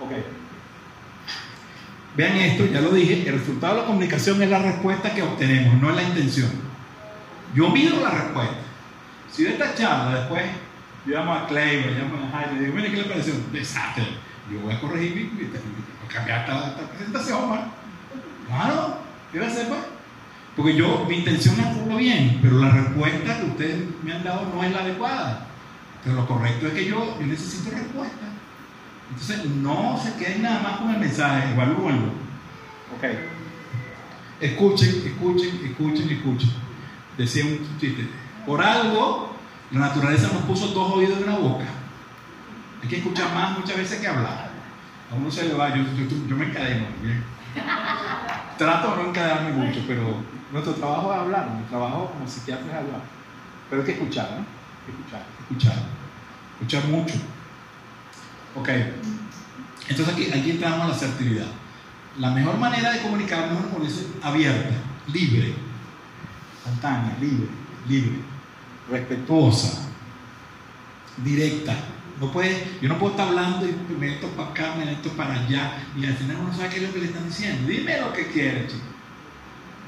Ok. Vean esto, ya lo dije, el resultado de la comunicación es la respuesta que obtenemos, no es la intención. Yo mido la respuesta. Si de esta charla después yo llamo a Clay, yo llamo a Jaime, digo, mire, ¿qué le pareció? Desastre. Yo voy a corregir mi, mi, mi cambiar esta, esta presentación, ¿no? Claro, ¿qué va a hacer, pues? Porque yo, mi intención es hacerlo bien, pero la respuesta que ustedes me han dado no es la adecuada. Pero lo correcto es que yo, yo necesito respuesta. Entonces, no se queden nada más con el mensaje, evalúenlo. Ok. Escuchen, escuchen, escuchen, escuchen. Decía un chiste. Por algo, la naturaleza nos puso dos oídos y una boca. Hay que escuchar más muchas veces que hablar. A uno se le va, yo, yo, yo me encadeno. Bien. Trato de no encadenarme mucho, pero nuestro trabajo es hablar, mi trabajo como psiquiatra es hablar. Pero hay que escuchar, ¿no? Hay que escuchar, escuchar. Escuchar mucho. Ok. Entonces aquí, aquí entramos a la asertividad. La mejor manera de comunicarnos es abierta, libre, espontánea, libre, libre, respetuosa, directa. No puede, yo no puedo estar hablando y me meto para acá, me meto para allá y al final uno sabe qué es lo que le están diciendo. Dime lo que quieres, chico.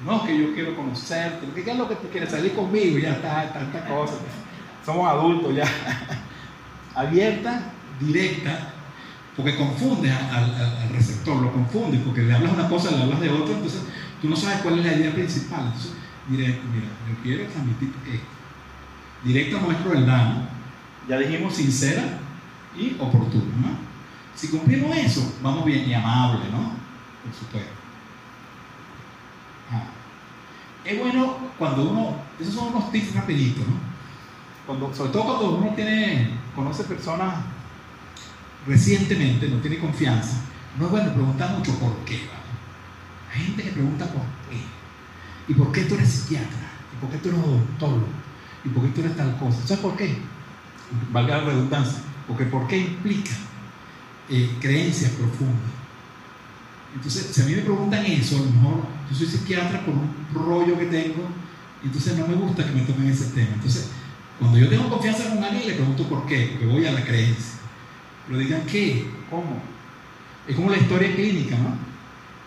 No, que yo quiero conocerte. ¿Qué es lo que tú quieres? Salir conmigo, ya está, tantas cosas. Somos adultos ya. Abierta, directa, porque confundes al, receptor, lo confundes, porque le hablas una cosa, le hablas de otra, entonces tú no sabes cuál es la idea principal. Entonces, directo, mira, yo quiero transmitir esto. Directa no es crueldad, ¿no? Ya dijimos sincera y oportuna, ¿no? Si cumplimos eso, vamos bien y amable, ¿no? Por supuesto. Ah. Es bueno cuando uno, esos son unos tips rapiditos, ¿no? Cuando, sobre todo cuando uno tiene, conoce personas recientemente, no tiene confianza, no es bueno preguntar mucho por qué, ¿vale? Hay gente que pregunta por qué. ¿Y por qué tú eres psiquiatra? ¿Y por qué tú eres odontólogo? ¿Y por qué tú eres tal cosa? ¿Sabes por qué? Valga la redundancia. Porque por qué implica eh, creencias profundas. Entonces, si a mí me preguntan eso, a lo mejor yo soy psiquiatra por un rollo que tengo, entonces no me gusta que me tomen ese tema. Entonces, cuando yo tengo confianza con alguien, le pregunto por qué, porque voy a la creencia. Pero digan, ¿qué? ¿Cómo? Es como la historia clínica, ¿no?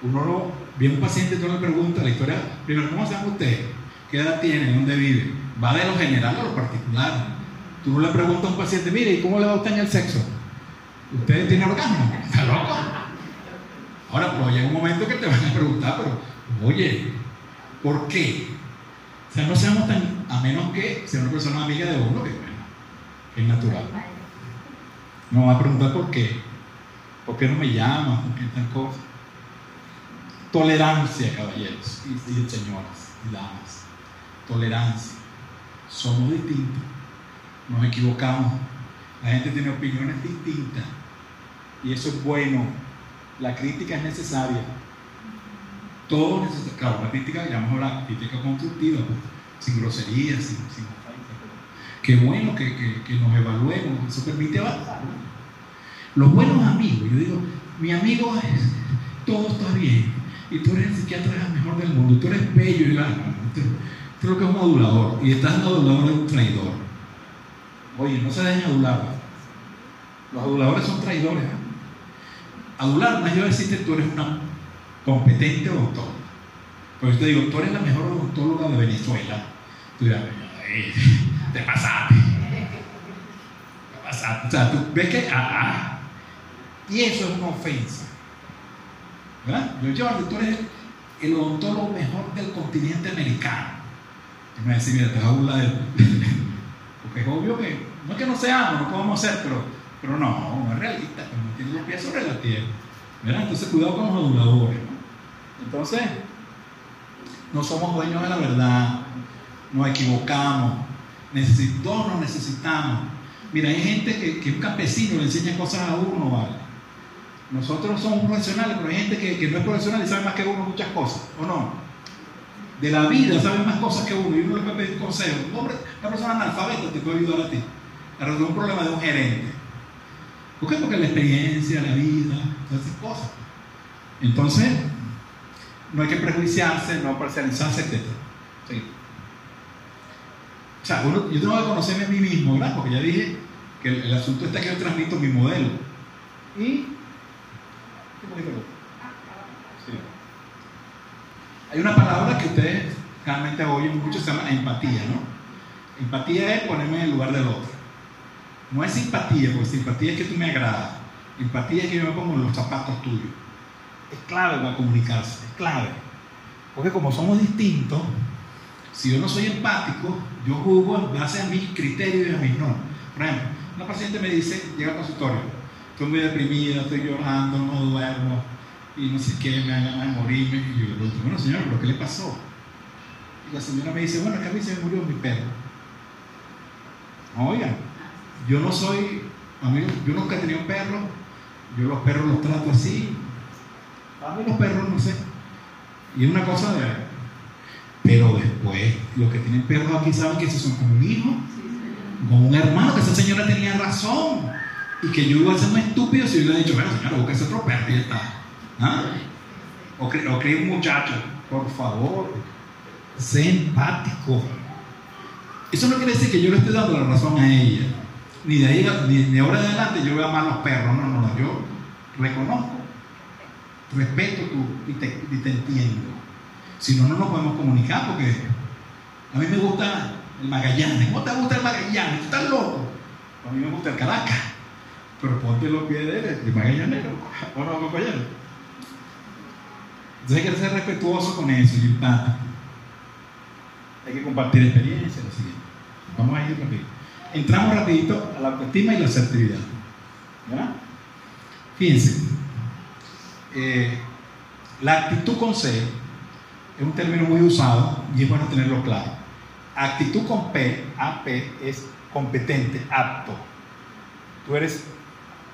Uno lo, viene un paciente tú le pregunta la historia, primero, ¿cómo se llama usted? ¿Qué edad tiene? ¿Dónde vive? Va de lo general a lo particular. Tú no le preguntas a un paciente, mire, ¿y cómo le va a usted en el sexo? ¿Usted tiene orgasmo? ¿Está loco? Ahora, pues llega un momento que te van a preguntar, pero, oye, ¿por qué? O sea, no seamos tan, a menos que sea una persona amiga de uno, que bueno, es natural. No va a preguntar por qué. ¿Por qué no me llamas? ¿Por qué tal cosa? Tolerancia, caballeros y señoras y damas. Tolerancia. Somos distintos. Nos equivocamos. La gente tiene opiniones distintas. Y eso es bueno. La crítica es necesaria. Todo necesita, claro, la crítica, llamamos la crítica constructiva, pues, sin groserías, sin, sin Qué bueno que, que, que, nos evaluemos, eso permite avanzar. Los buenos amigos, yo digo, mi amigo es, todo está bien, y tú eres el psiquiatra mejor del mundo, tú eres bello, y la, lo que es un adulador, y estás en adulador de un traidor. Oye, no se dejen adular. Los aduladores son traidores. ¿eh? Adular no es yo decirte tú eres una competente odontóloga. Pues yo te digo, tú eres la mejor odontóloga de Venezuela. Tú dirás, te pasaste. Te pasaste. O sea, tú ves que, ah, ah. Y eso es una ofensa. ¿Verdad? Yo, yo, tú eres el odontólogo mejor del continente americano. A decir, mira, te vas Porque es obvio que, no es que no seamos, no podemos hacer, pero, pero no, no es realista, pero no tiene los pies sobre la tierra. Entonces, cuidado con los aduladores. ¿no? Entonces, no somos dueños de la verdad, nos equivocamos, necesitamos, nos necesitamos. Mira, hay gente que, que un campesino le enseña cosas a uno, ¿vale? Nosotros somos profesionales, pero hay gente que, que no es profesional y sabe más que uno muchas cosas, ¿o no? De la vida sabe más cosas que uno y uno le puede pedir consejo. Un hombre, una persona analfabeta te puede ayudar a ti a resolver un problema de un gerente. ¿Por qué? Porque la experiencia, la vida, todas esas cosas. Entonces, no hay que prejuiciarse, no parcializarse, etc. O sea, yo tengo que conocerme a mí mismo, ¿verdad? Porque ya dije que el, asunto está que yo transmito mi modelo. Y Sí. Hay una palabra que ustedes realmente oyen mucho, se llama empatía, ¿no? Empatía es ponerme en el lugar del otro. No es simpatía, porque simpatía es que tú me agradas. Empatía es que yo me pongo en los zapatos tuyos. Es clave para comunicarse, es clave. Porque como somos distintos, si yo no soy empático, yo juzgo en base a mis criterios y a mis normas. Por ejemplo, una paciente me dice, llega al consultorio, estoy muy deprimida, estoy llorando, no duermo, y no sé qué, me da ganas de morirme. Y yo le pregunto, bueno señora, ¿pero qué le pasó? Y la señora me dice, bueno, a mí se me murió mi perro. Oigan, yo no soy, a mí, yo nunca he tenido un perro, yo los perros los trato así. A mí los perros no sé. Y es una cosa de... Pero después, los que tienen perros aquí saben que esos son como un hijo, como un hermano, que esa señora tenía razón. Y que yo iba a ser más estúpido si yo le hubiera dicho, bueno señora, busca ese otro perro y ya está. ¿Ah? O, cree un muchacho, por favor, sé empático. Eso no quiere decir que yo le esté dando la razón a ella. Ni de ahí, ni de ahora en adelante yo voy a amar a los perros. No, no, no. Yo reconozco, respeto tu, y, te, y te entiendo. Si no, no nos podemos comunicar porque a mí me gusta el Magallanes. ¿Cómo te gusta el Magallanes? ¿Estás loco? A mí me gusta el Caracas. Pero ponte los pies de él, el Magallanes. ¿O no, compañero? Entonces hay que ser respetuoso con eso y empático. Hay que compartir experiencias, lo siguiente. Vamos a ir rápido. Entramos rapidito a la autoestima y la asertividad. ¿Verdad? Fíjense, eh, la actitud con C es un término muy usado y es bueno tenerlo claro. Actitud con P, AP, es competente, apto. Tú eres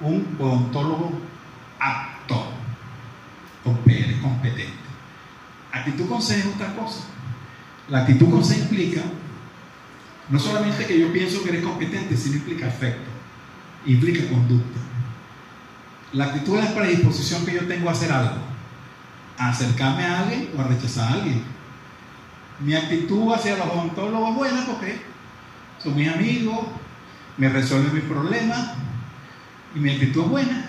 un odontólogo apto. Eres competente. Actitud con C es otra cosa. La actitud con C implica no solamente que yo pienso que eres competente, sino implica afecto, implica conducta. La actitud es la predisposición que yo tengo a hacer algo, a acercarme a alguien o a rechazar a alguien. Mi actitud hacia los odontólogos es buena porque son mis amigos, me resuelven mis problemas y mi actitud es buena.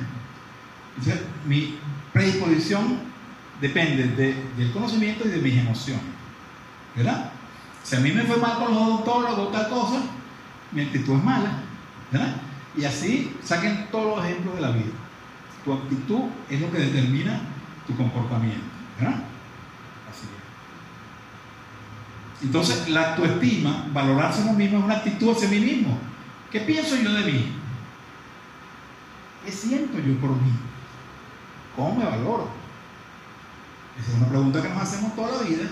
Entonces, mi predisposición depende del conocimiento y de mis emociones. ¿Verdad? Si a mí me fue mal con los odontólogos o tal cosa, mi actitud es mala. ¿verdad? Y así saquen todos los ejemplos de la vida. Tu actitud es lo que determina tu comportamiento. ¿verdad? Así es. Entonces, la autoestima, valorarse a uno mismo, es una actitud hacia mí mismo. ¿Qué pienso yo de mí? ¿Qué siento yo por mí? ¿Cómo me valoro? Esa es una pregunta que nos hacemos toda la vida.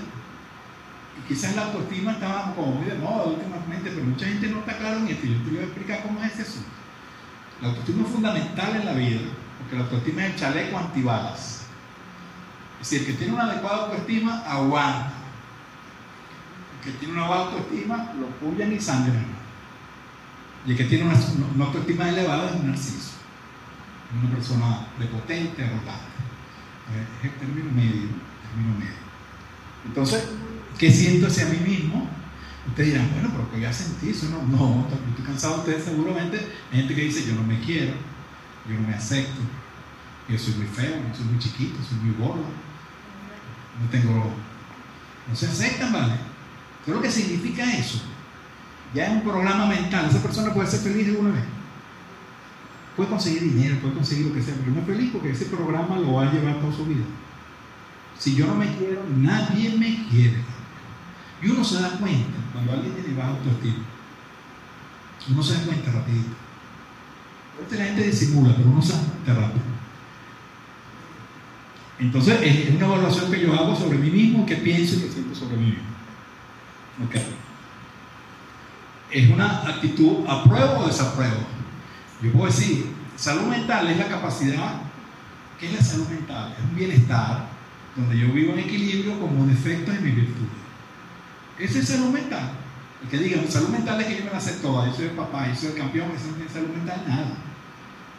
Y quizás la autoestima estaba como muy de moda últimamente, pero mucha gente no está claro en esto. Yo te voy a explicar cómo es eso. La autoestima es fundamental en la vida, porque la autoestima es el chaleco antibalas. Es decir, el que tiene una adecuada autoestima aguanta. El que tiene una baja autoestima lo pullan y sangran. Y el que tiene una autoestima elevada es un narciso. Una persona prepotente, arrogante. Es el término medio. Término medio. Entonces, ¿qué siento hacia mí mismo? Ustedes dirán, bueno, pero ¿qué voy a sentir? Eso no, no, estoy cansado. Ustedes seguramente hay gente que dice, yo no me quiero, yo no me acepto, yo soy muy feo, yo soy muy chiquito, soy muy gordo, no tengo, no se aceptan, ¿vale? ¿Qué es lo que significa eso? Ya es un programa mental, esa persona puede ser feliz de una vez. Puede conseguir dinero, puede conseguir lo que sea, pero no es feliz porque ese programa lo va a llevar toda su vida. Si yo no me quiero, nadie me quiere. Y uno se da cuenta cuando alguien tiene baja autoestima. Uno se da cuenta rapidito. A la gente disimula, pero uno se da cuenta rápido. Entonces es una evaluación que yo hago sobre mí mismo, que pienso y que siento sobre mí mismo. Okay. Es una actitud apruebo o desapruebo. Yo puedo decir, salud mental es la capacidad, ¿qué es la salud mental? Es un bienestar donde yo vivo en equilibrio como defectos y mis virtudes. Ese es salud mental. El que diga, salud mental es que yo me la sé toda, yo soy el papá, yo soy el campeón, eso no tiene salud mental, nada.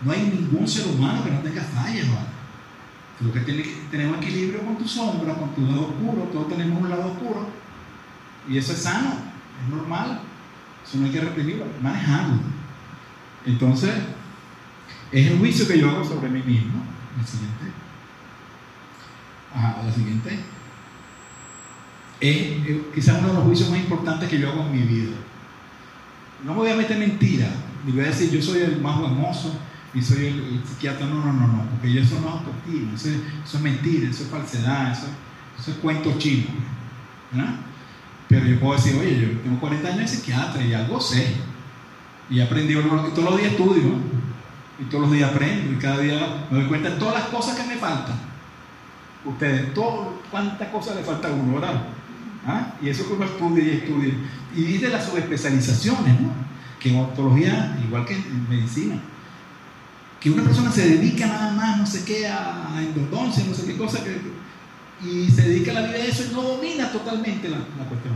No hay ningún ser humano que no tenga fallas, ¿vale? Lo que tiene equilibrio con tu sombra, con tu lado oscuro, todos tenemos un lado oscuro. Y eso es sano, es normal. Eso no hay que reprimirlo, manejarlo. Entonces, es el juicio que yo hago sobre mí mismo. El siguiente. Ajá, la siguiente. Es, quizás uno de los juicios más importantes que yo hago en mi vida. No me voy a meter mentira, ni voy a decir yo soy el más famoso y soy el, psiquiatra. No, no, no, no, porque eso no es autoestima, eso, eso es mentira, eso es falsedad, eso, eso es cuento chino. ¿verdad? Pero yo puedo decir, oye, yo tengo 40 años de psiquiatra y algo sé. Y he aprendido, y todos los días estudio, y todos los días aprendo, y cada día me doy cuenta de todas las cosas que me faltan. Ustedes, todo, cuántas cosas le falta a uno, ¿verdad? ¿Ah? Y eso que uno estudia y estudia. Y de las subespecializaciones, ¿no? Que en odontología, igual que en medicina, que una persona se dedica nada más, no sé qué, a endodoncia, no sé qué cosa, que, y se dedica a la vida a eso y no domina totalmente la, la cuestión.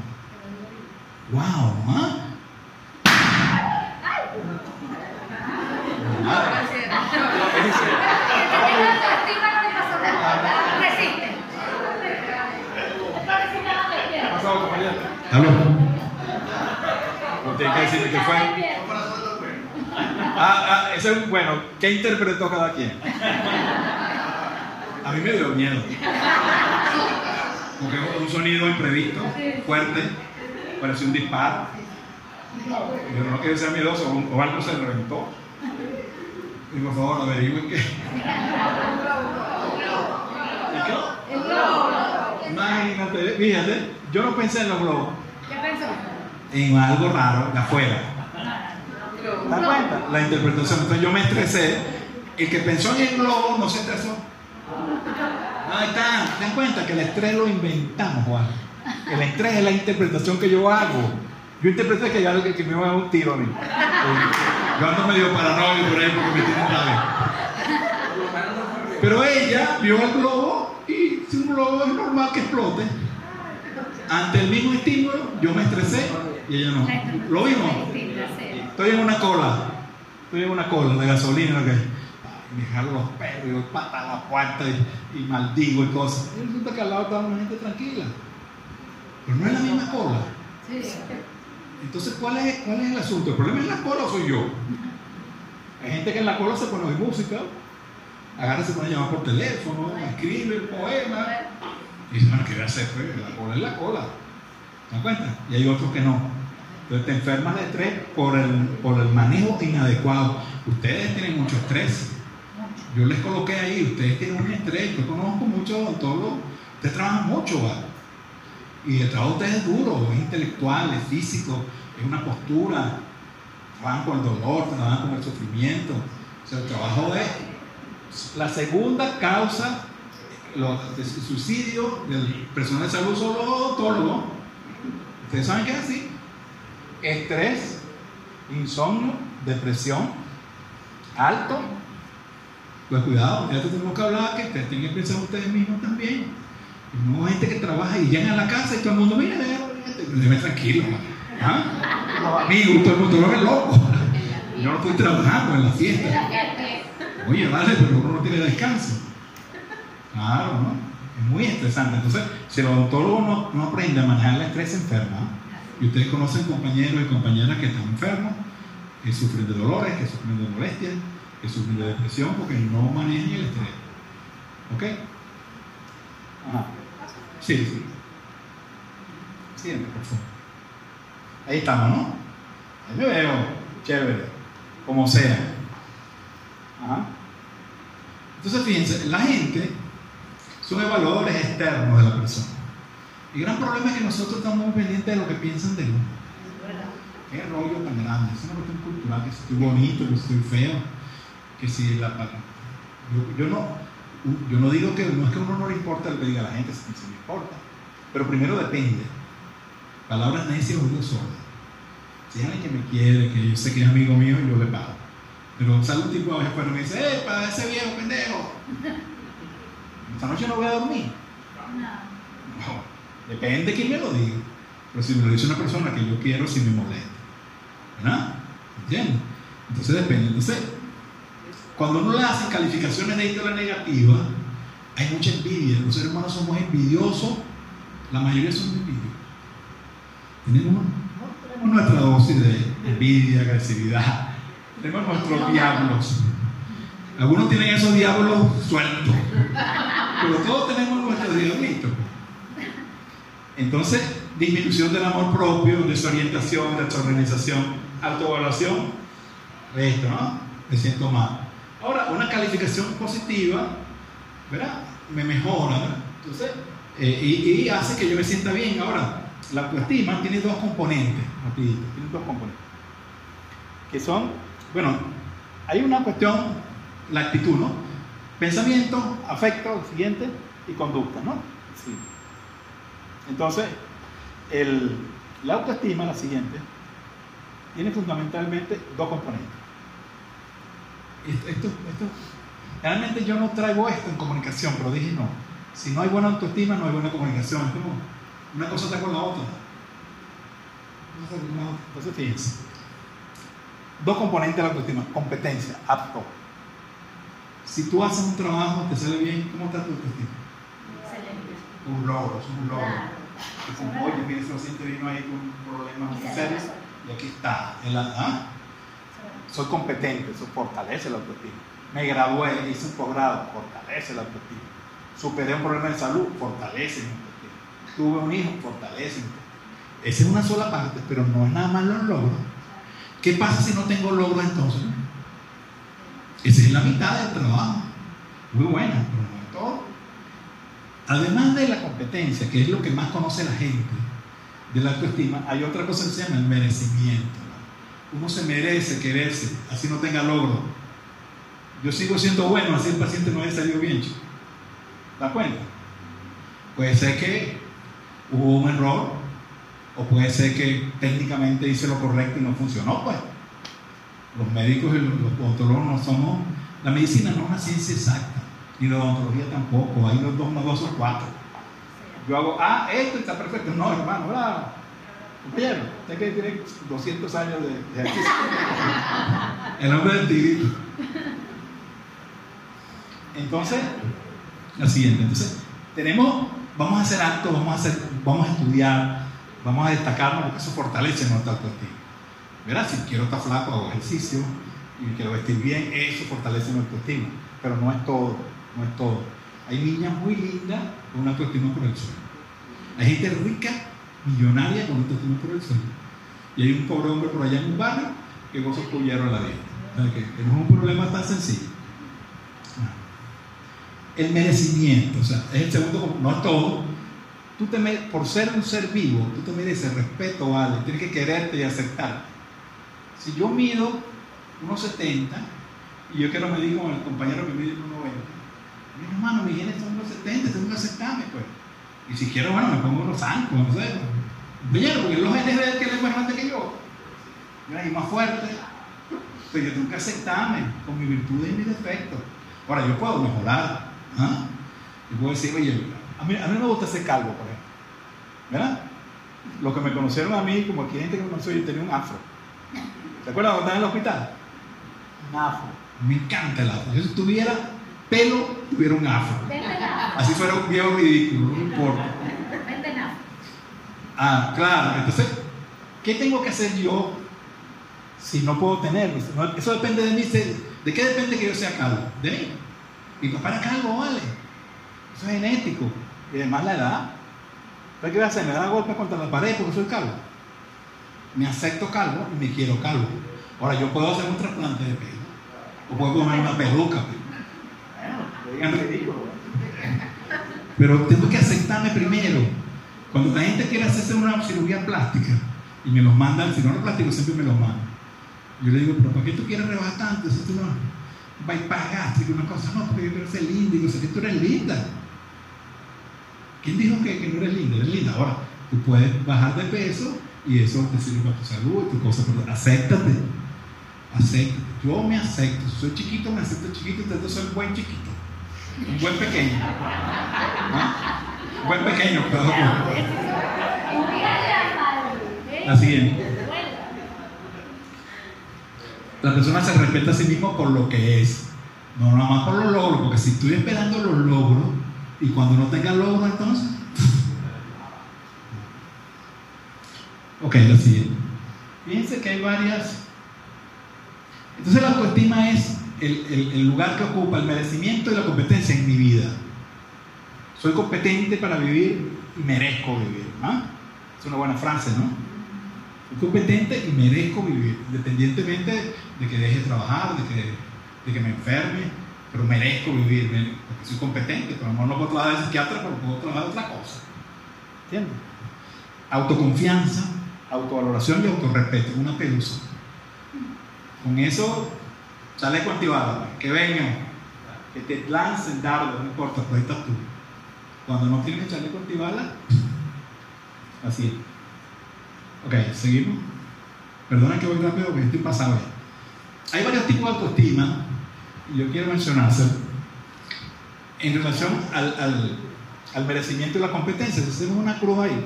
¡Wow! ¿ah? ¿Aló? Tiene que decirme que fue. Ah, ah, ese es bueno. ¿Qué interpretó cada quien? A mí me dio miedo. Porque un sonido imprevisto, fuerte, pareció un disparo. Yo no quiero ser miedoso, o algo se reventó. Y por favor, averigüen qué. ¿Y qué? Imagínate, fíjate, yo no pensé en los globos. En algo raro de afuera. ¿Te das cuenta? La interpretación. Entonces yo me estresé. El que pensó en el globo no se estresó. Ahí está. ¿Te das cuenta que el estrés lo inventamos, Juan? El estrés es la interpretación que yo hago. Yo interpreté que ya que, que me va a dar un tiro a mí. Yo ando medio paranoico por ahí porque me tienen rabia. Pero ella vio el globo y si un globo es normal que explote. Ante el mismo estímulo, yo me estresé y ella no. ¿Lo vimos? Estoy en una cola. Estoy en una cola de gasolina. Que, me jalo los perros y doy pata a la puerta y, y, maldigo y cosas. Y resulta que al lado estaba una gente tranquila. Pero no es la misma cola. Entonces, ¿cuál es, ¿cuál es el asunto? ¿El problema es la cola o soy yo? Hay gente que en la cola se pone a música, agarra se pone a llamar por teléfono, escribe el poema. Y dice, bueno, ¿qué voy a hacer? La cola es la cola. ¿Te das cuenta? Y hay otros que no. Entonces te enfermas de estrés por el, por el manejo inadecuado. Ustedes tienen mucho estrés. Yo les coloqué ahí, ustedes tienen un estrés. Yo conozco muchos odontólogos. Ustedes trabajan mucho, ¿vale? Y el trabajo de ustedes es duro, es intelectual, es físico, es una postura. Trabajan con el dolor, trabajan con el sufrimiento. O sea, el trabajo es la segunda causa de suicidio del personal de salud los odontólogos. Ustedes saben que es así. Estrés, insomnio, depresión, alto. Pues cuidado, ya tenemos que hablar que ustedes tienen que pensar ustedes mismos también. No hay gente que trabaja y llegan a la casa y todo el mundo, mira, tranquilo. ¿Ah? Los amigos, todo el mundo lo ve loco. Yo no estoy trabajando en la fiesta. Oye, vale, pero uno no tiene descanso. Claro, ¿no? Es muy estresante. Entonces, si el odontólogo no, no aprende a manejar el estrés, enferma. Y ustedes conocen compañeros y compañeras que están enfermos, que sufren de dolores, que sufren de molestias, que sufren de depresión porque no manejan el estrés. ¿Ok? Ajá. Sí, sí. Siempre, por favor. Ahí estamos, ¿no? Ahí me veo. Chévere. Como sea. Ajá. Entonces, fíjense, la gente son evaluadores externos de la persona. El gran problema es que nosotros estamos muy pendientes de lo que piensan de uno. Qué rollo tan grande. Es una cuestión cultural, que si estoy bonito, que estoy feo, que si la... Yo, yo no, yo no digo que no es que a uno no le importa lo que diga la gente, si me importa. Pero primero depende. Palabras necias o sordos. Si hay alguien que me quiere, que yo sé que es amigo mío, yo le pago. Pero sale un tipo a veces cuando me dice, ¡eh, para ese viejo pendejo! Esta noche no voy a dormir. No. Depende de quién me lo diga. Pero si me lo dice una persona que yo quiero, si me molesta. ¿Verdad? ¿Entiendes? Entonces depende. Entonces, cuando uno le hace calificaciones de índole negativa, hay mucha envidia. Los seres humanos somos envidiosos. La mayoría somos envidiosos. Tenemos, tenemos nuestra dosis de envidia, agresividad. Tenemos nuestros diablos. Algunos tienen esos diablos sueltos. Pero todos tenemos nuestros diablitos. Entonces, disminución del amor propio, desorientación, desorganización, autoevaluación, esto, ¿no? Me siento mal. Ahora, una calificación positiva, ¿verdad? Me mejora, ¿verdad? Entonces, eh, y, hace que yo me sienta bien. Ahora, la autoestima tiene dos componentes, rapidito, tiene dos componentes. Que son, bueno, hay una cuestión, la actitud, ¿no? Pensamiento, afecto, siguiente, y conducta, ¿no? Sí. Entonces, el, la autoestima, la siguiente, tiene fundamentalmente dos componentes. Esto, esto, realmente yo no traigo esto en comunicación, pero dije no. Si no hay buena autoestima, no hay buena comunicación. Es como una cosa está con la otra. Entonces, fíjense. Dos componentes de la autoestima. Competencia, apto. Si tú haces un trabajo, te sale bien, ¿cómo está tu autoestima? Un logro, es un logro. Oye, mire, se lo siente vino ahí con problemas muy serios y aquí está. ¿ah? Soy competente, eso fortalece la autoestima. Me gradué, hice un posgrado, fortalece la autoestima. Superé un problema de salud, fortalece mi autoestima. Tuve un hijo, fortalece mi autoestima. Esa es una sola parte, pero no es nada más los logros. ¿Qué pasa si no tengo logros entonces? Esa es la mitad del trabajo. Muy buena, pero no es todo. Además de la competencia, que es lo que más conoce la gente, de la autoestima, hay otra cosa que se llama el merecimiento. Uno se merece quererse, así no tenga logro. Yo sigo siendo bueno, así el paciente no haya salido bien. ¿Da cuenta? Puede ser que hubo un error, o puede ser que técnicamente hice lo correcto y no funcionó, pues. Los médicos y los odontólogos no somos. La medicina no es una ciencia exacta, ni la odontología tampoco. Hay los dos más dos o cuatro. Yo hago, ah, esto está perfecto. No, hermano, bravo. Compañero, usted que tiene 200 años de, de ejercicio. El nombre del tigre. Entonces, la siguiente. Entonces, tenemos, vamos a hacer actos, vamos a, hacer, vamos a estudiar, vamos a destacarnos porque eso fortalece nuestra autoestima. ¿Verdad? Si quiero estar flaco, hago ejercicio y quiero vestir bien, eso fortalece nuestra autoestima. Pero no es todo, no es todo. Hay niñas muy lindas con una autoestima por el suelo. Hay gente rica, millonaria, con una autoestima por el suelo. Y hay un pobre hombre por allá en un barrio que goza a la vida. O sea, que, no es un problema tan sencillo. El merecimiento, o sea, es el segundo, no es todo. Tú te, por ser un ser vivo, tú te mereces respeto, vale, tienes que quererte y aceptarte. Si yo mido 1,70 y yo quiero medir con el compañero que mide 1,90, mi hermano, mi genes son 1,70, tengo que aceptarme, pues. Y si quiero, bueno, me pongo unos zancos, no sé. Pero porque los genes de él que él es más grande que yo. Y más fuerte. Pues yo tengo que aceptarme con mi virtud y mis defectos. Ahora, yo puedo mejorar. ¿ah? Yo puedo decir, oye, a mí, a mí me gusta ser calvo, por ejemplo. ¿Verdad? Los que me conocieron a mí, como aquí gente que me conoció, yo tenía un afro. ¿Se acuerdan cuando estaba en el hospital? Un afro. Me encanta el afro. Yo si tuviera pelo, tuviera un afro. Así fuera un viejo ridículo, no importa. Ah, claro. Entonces, ¿qué tengo que hacer yo si no puedo tenerlo? Eso depende de mí. ¿De qué depende que yo sea calvo? De mí. Mi papá era calvo, vale. Eso es genético. Y además la edad. ¿Qué voy a hacer? Me da golpes contra la pared porque soy calvo. Me acepto calvo y me quiero calvo. Ahora, yo puedo hacer un trasplante de pelo. O puedo poner una peluca. Pero tengo que aceptarme primero. Cuando la gente quiere hacerse una cirugía plástica y me los mandan, si no lo plástico, siempre me los mandan. Yo le digo, pero ¿por qué tú quieres rebajar tanto? Si tú no bypass gástrico, una cosa, no, porque yo quiero ser linda. Y yo sé que tú eres linda. ¿Quién dijo que, que no eres linda? Eres linda. Ahora, tú puedes bajar de peso y eso te sirve para tu salud y tu cosa, pero acéptate. Acéptate. Yo me acepto. Si soy chiquito, me acepto chiquito, entonces soy buen chiquito. Un buen pequeño. ¿Ah? Un buen pequeño, perdón. La siguiente. La persona se respeta a sí mismo por lo que es, no nada más por los logros, porque si estoy esperando los logros y cuando no tenga logros, entonces. Ok, la siguiente. Fíjense que hay varias. Entonces, la autoestima es el, el, el lugar que ocupa el merecimiento y la competencia en mi vida. Soy competente para vivir y merezco vivir. ¿ah? Es una buena frase, ¿no? Soy competente y merezco vivir, independientemente de que deje de trabajar, de que, de que me enferme, pero merezco vivir, porque soy competente, pero lo no puedo trabajar de psiquiatra, pero puedo trabajar de otra cosa. ¿Entiendes? Autoconfianza, autovaloración y autorrespeto, una pelusa. Con eso, chaleco antibala, que vengan, que te lancen dardo, no importa, pues estás tú. Cuando no tienes chaleco antibala, así es. Ok, seguimos. Perdona que voy rápido porque estoy pasado ya. Hay varios tipos de autoestima y yo quiero mencionarse en relación al, al, al, merecimiento y la competencia. Si hacemos una cruz ahí,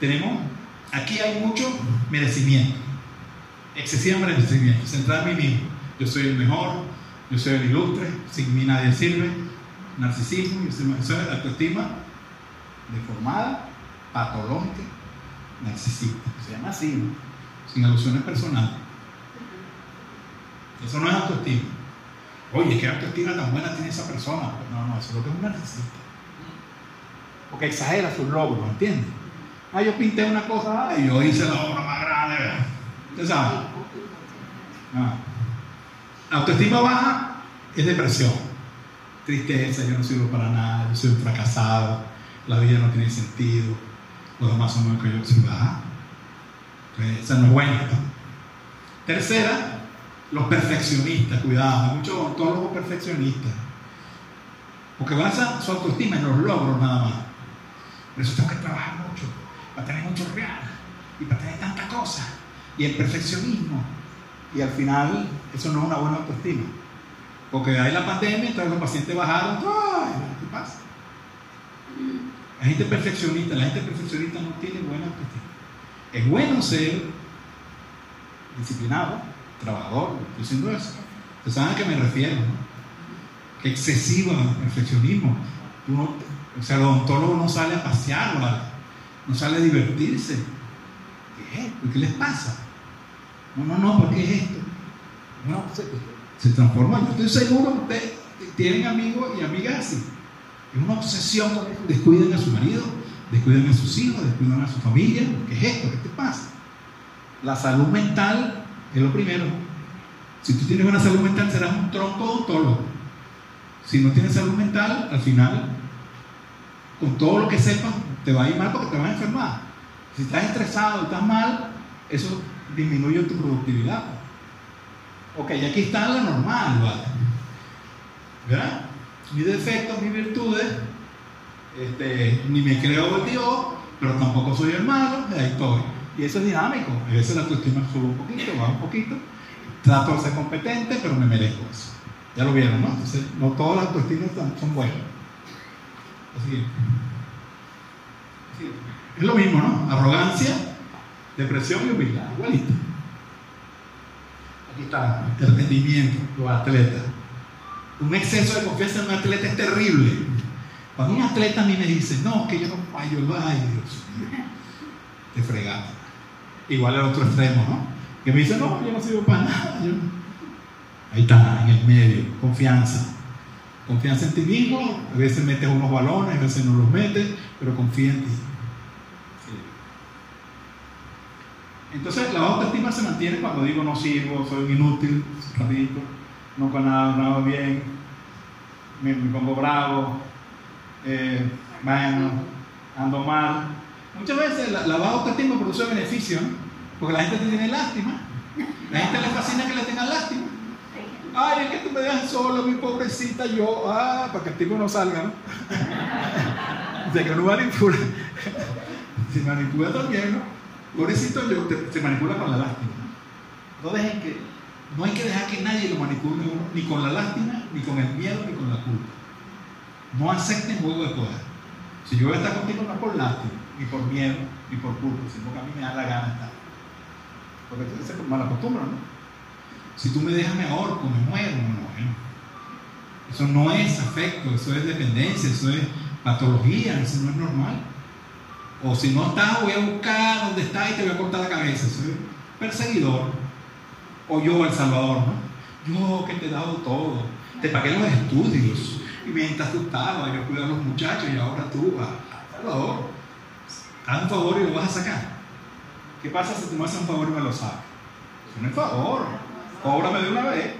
tenemos, aquí hay mucho merecimiento, excesivo merecimiento, centrado en mí mismo. Yo soy el mejor, yo soy el ilustre, sin mí nadie sirve, narcisismo, yo soy, soy autoestima deformada, patológica, narcisista. Se llama así, ¿no? sin alusiones personales. Eso no es autoestima. Oye, ¿qué autoestima tan buena tiene esa persona? No, no, eso es lo que es un narcisista. Porque exagera sus logros, ¿entiendes? Ah, yo pinté una cosa, y yo hice la obra más grande. ¿Usted sabe? Ah. Autoestima baja es depresión, tristeza, yo no sirvo para nada, yo soy un fracasado, la vida no tiene sentido, los demás son mejores que yo. Sí, va. Entonces, esa no es buena. Tercera, los perfeccionistas, cuidado, hay muchos odontólogos perfeccionistas. Porque basan su autoestima en los logros nada más. Por eso tengo que trabajar mucho, para tener mucho real y para tener tanta cosa. Y el perfeccionismo. Y al final, eso no es una buena autoestima. Porque hay la pandemia, entonces los pacientes bajaron. ¡Ay! ¿Qué pasa? La gente perfeccionista, la gente perfeccionista no tiene buena autoestima. Es bueno ser disciplinado, trabajador, estoy diciendo eso. Ustedes saben a qué me refiero, ¿no? Que excesivo perfeccionismo. Uno, o sea, el odontólogo no sale a pasear, no sale a divertirse. ¿Qué es? ¿Qué les pasa? No, no, no, ¿por qué es esto? No, se, se transforma. Yo estoy seguro que ustedes tienen amigos y amigas así. Es una obsesión con eso. Descuiden a su marido, descuiden a sus hijos, descuiden a su familia. ¿Qué es esto? ¿Qué te pasa? La salud mental es lo primero. Si tú tienes una salud mental, serás un tronco odontólogo. Si no tienes salud mental, al final, con todo lo que sepas, te va a ir mal porque te vas a enfermar. Si estás estresado, estás mal, eso disminuye tu productividad. Ok, y aquí está la normal. ¿Verdad? Mis defectos, mis virtudes, este, ni me creo Dios, pero tampoco soy el malo, ahí estoy. Y eso es dinámico, a veces la autoestima sube un poquito, baja un poquito, trato de ser competente, pero me merezco eso. Ya lo vieron, ¿no? Entonces, no todas las autoestimas son buenas. Así es lo mismo, ¿no? Arrogancia, depresión y humildad, igualito. Aquí está el rendimiento, los atletas. Un exceso de confianza en un atleta es terrible. Cuando un atleta a mí me dice, no, que yo no fallo, ay Dios mío, te fregaste. Igual el otro extremo, ¿no? Que me dice, no, yo no sirvo para nada. Ahí está, en el medio, confianza. Confianza en ti mismo, a veces metes unos balones, a veces no los metes, pero confía en ti. Entonces la autoestima se mantiene cuando digo no sirvo, soy inútil, rapidito, no con nada, hago bien, me, pongo bravo, eh, bueno, ando mal. Muchas veces la, baja autoestima produce beneficio, ¿no? porque la gente te tiene lástima. La gente le fascina que le tengan lástima. Ay, es que tú me dejas solo, mi pobrecita, yo, ah, para que el tipo no salga, ¿no? De que no manipula. Si manipula también, ¿no? Pobrecito yo, se manipula con la lástima. No dejen que, no hay que dejar que nadie lo manipule uno, ni con la lástima, ni con el miedo, ni con la culpa. No acepten juego de poder. Si yo voy a estar contigo no es por lástima, ni por miedo, ni por culpa, sino que a mí me da la gana estar. Porque entonces se mala costumbre, ¿no? Si tú me dejas mejor, pues me muero, no, bueno. Eso no es afecto, eso es dependencia, eso es patología, eso no es normal. O si no estás, voy a buscar dónde está y te voy a cortar la cabeza. Perseguidor. O yo, el Salvador, ¿no? Yo que te he dado todo. Te pagué los estudios. Y mientras tú estabas, yo cuidaba a los muchachos y ahora tú vas. Salvador. Un favor y lo vas a sacar. ¿Qué pasa si tú me haces un favor y me lo sacas? Es favor. Cóbrame de una vez.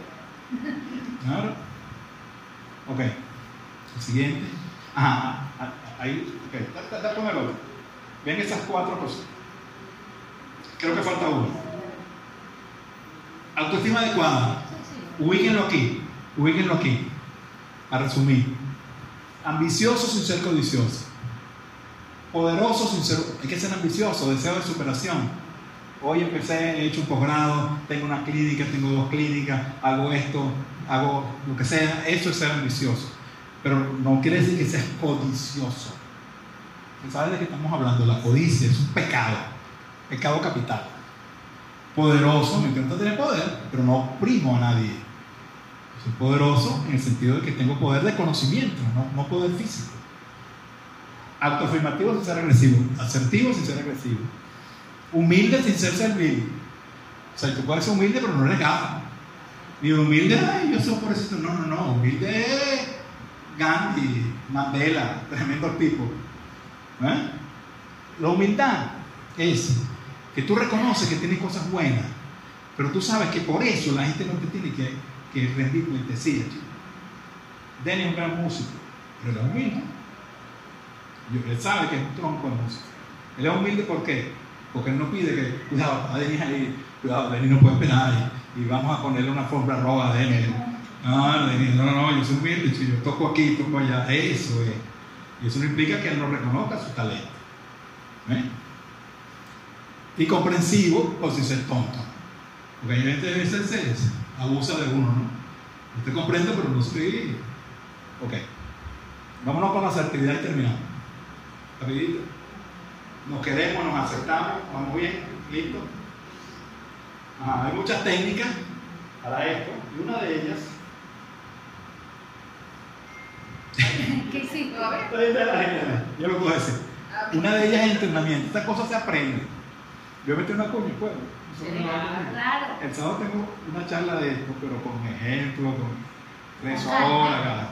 Claro. Ok. Siguiente. Ajá. Ahí. Ok. Da, el otro. Ven esas cuatro cosas. Creo que falta uno. Autoestima adecuada. Ubíquenlo aquí. Ubíquenlo aquí. A resumir. Ambicioso sin ser codicioso. Poderoso sin ser. Hay que ser ambicioso, deseo de superación. Hoy empecé, he hecho un posgrado, tengo una clínica, tengo dos clínicas, hago esto, hago lo que sea. Eso es ser ambicioso. Pero no quiere decir que seas codicioso. ¿Sabes de qué estamos hablando? La codicia es un pecado, pecado capital. Poderoso, me encanta tener poder, pero no oprimo a nadie. Soy poderoso en el sentido de que tengo poder de conocimiento, no, poder físico. Autoafirmativo sin ser agresivo, asertivo sin ser agresivo. Humilde sin ser servil. O sea, tú puedes ser humilde, pero no eres gafa. Ni humilde, ay, yo soy por eso. No, no, no. Humilde es Gandhi, Mandela, tremendo tipo. ¿Eh? La humildad es que tú reconoces que tienes cosas buenas, pero tú sabes que por eso la gente no te tiene que, que rendir cuentecilla. Denny es un gran músico, pero es humilde. Él sabe que es un tronco de música. Él es humilde ¿por qué? Porque él no pide que, cuidado, a venir ahí, cuidado, Denis no puede esperar y, vamos a ponerle una alfombra roja a Denis. No, no, no, no, yo soy humilde, yo toco aquí, toco allá, eso es. Y eso no implica que él no reconozca su talento. ¿eh? Y comprensivo por si ser tonto. Porque hay gente veces abusa de uno, ¿no? Usted comprende, pero no estoy. Ok. Vámonos con las actividades y terminamos. Rapidito. Nos queremos, nos aceptamos, vamos bien, listo. hay muchas técnicas para esto, y una de ellas. ¿Qué sí? Yo lo puedo decir. Una de ellas es entrenamiento. Esta cosa se aprende. Yo metí una coña, ¿puedo? claro. El sábado tengo una charla de esto, pero con ejemplos, con tres horas, acá.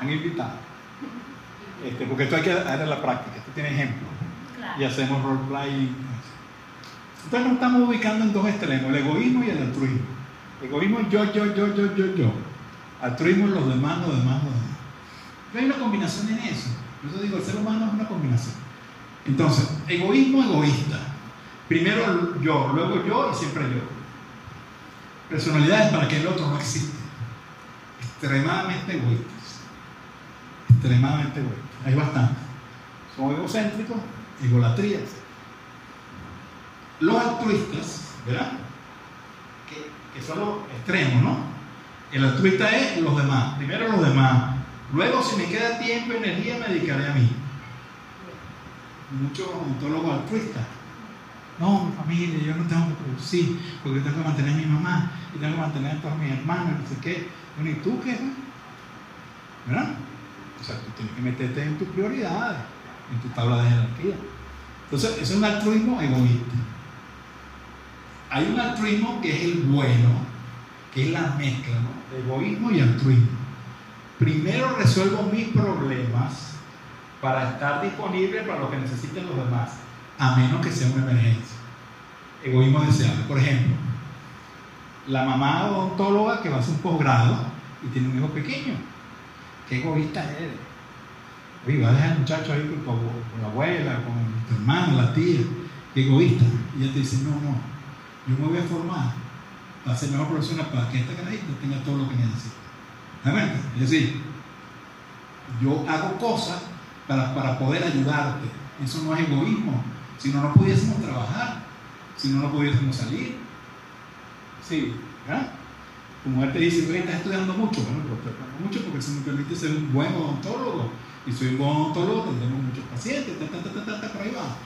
Han invitado. Este, porque esto hay que dar en la práctica, esto tiene ejemplos. Y hacemos roleplay. Entonces nos estamos ubicando en dos extremos, el egoísmo y el altruismo. Egoísmo yo, yo, yo, yo, yo, yo. Altruismo los demás, los demás, los demás. Hay una combinación en eso. Yo digo, el ser humano es una combinación. Entonces, egoísmo egoísta. Primero yo, luego yo y siempre yo. Personalidades para que el otro no exista. Extremadamente egoístas. Extremadamente egoístas. Hay bastantes. Son egocéntricos, egolatrías. Los altruistas, ¿verdad? Que, que son los extremos, ¿no? El altruista es los demás. Primero los demás. Luego, si me queda tiempo y energía, me dedicaré a mí. Muchos ontólogos altruistas. No, mi familia, yo no tengo que producir, porque tengo que mantener a mi mamá y tengo que mantener a todos mis hermanos, no sé qué. Bueno, ¿y tú qué? ¿Verdad? O sea, tú tienes que meterte en tus prioridades, en tu tabla de jerarquía. Entonces, es un altruismo egoísta. Hay un altruismo que es el bueno, que es la mezcla ¿no? egoísmo y altruismo. Primero resuelvo mis problemas para estar disponible para lo que necesiten los demás, a menos que sea una emergencia. Egoísmo deseable. Por ejemplo, la mamá odontóloga que va a hacer un posgrado y tiene un hijo pequeño qué egoísta eres. Oye, va a dejar al muchacho ahí con, con, la abuela, con tu hermano, la tía, qué egoísta. Y ella te dice, no, no, yo me voy a formar para ser mejor profesional para que esta carajita tenga todo lo que necesita. ¿Verdad? Es decir, yo hago cosas para, para poder ayudarte. Eso no es egoísmo. Si no, no pudiésemos trabajar. Si no, no pudiésemos salir. Sí, ¿verdad? Tu mujer te dice, oye, estás estudiando mucho. Bueno, pero estoy estudiando mucho porque eso me permite ser un buen odontólogo. Y soy un buen odontólogo, tendremos muchos pacientes, ta, ta, ta, ta, ta, por ahí va.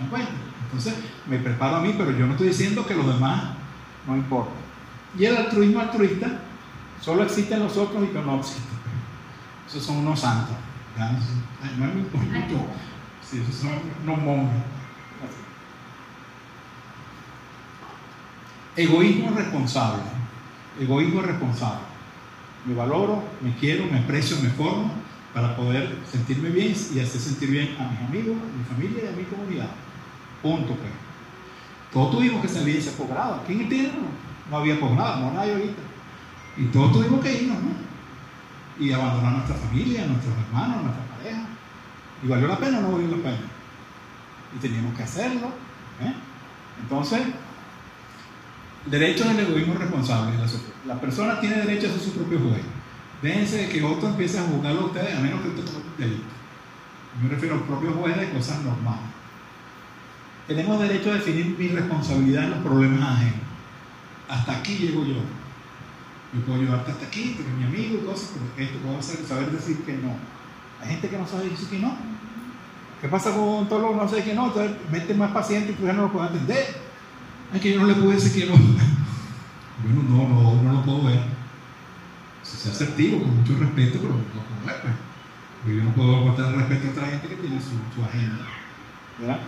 ¿Me cuenta? Entonces, me preparo a mí, pero yo no estoy diciendo que los demás no importan. Y el altruismo altruista solo existe en los otros y que no existe. Esos son unos santos. No es muy Sí, esos son unos monjes. Egoísmo responsable. Egoísmo responsable. Me valoro, me quiero, me aprecio, me formo para poder sentirme bien y hacer sentir bien a mis amigos, a mi familia y a mi comunidad. Punto, pues. Todos tuvimos que salir de ese posgrado. Aquí en el tiempo no había posgrado, no hay ahorita. Y todos tuvimos que irnos, ¿no? Y abandonar nuestra familia, nuestros hermanos, nuestra pareja. ¿Y valió la pena o no valió la pena? Y teníamos que hacerlo. ¿eh? Entonces, Derecho al egoísmo responsable. La, persona tiene derecho a ser su propio juez. Déjense de que otro empiece a juzgarlo a ustedes a menos que usted cometa delito. Me refiero al propio juez de cosas normales. Tenemos derecho a definir mi responsabilidad en los problemas ajenos. Hasta aquí llego yo. Yo puedo ayudarte hasta aquí, porque es mi amigo y cosas, pero esto puedo saber decir que no. Hay gente que no sabe decir que no. ¿Qué pasa con todos los no sabe que no? Entonces mete más pacientes y tú ya no lo puedes atender. Es que yo no le puedo decir que no. Bueno, no, no, no lo puedo ver. Se sea asertivo, con mucho respeto, pero no puedo ver. Pues. Porque yo no puedo aportar respeto a otra gente que tiene su, agenda. ¿Verdad?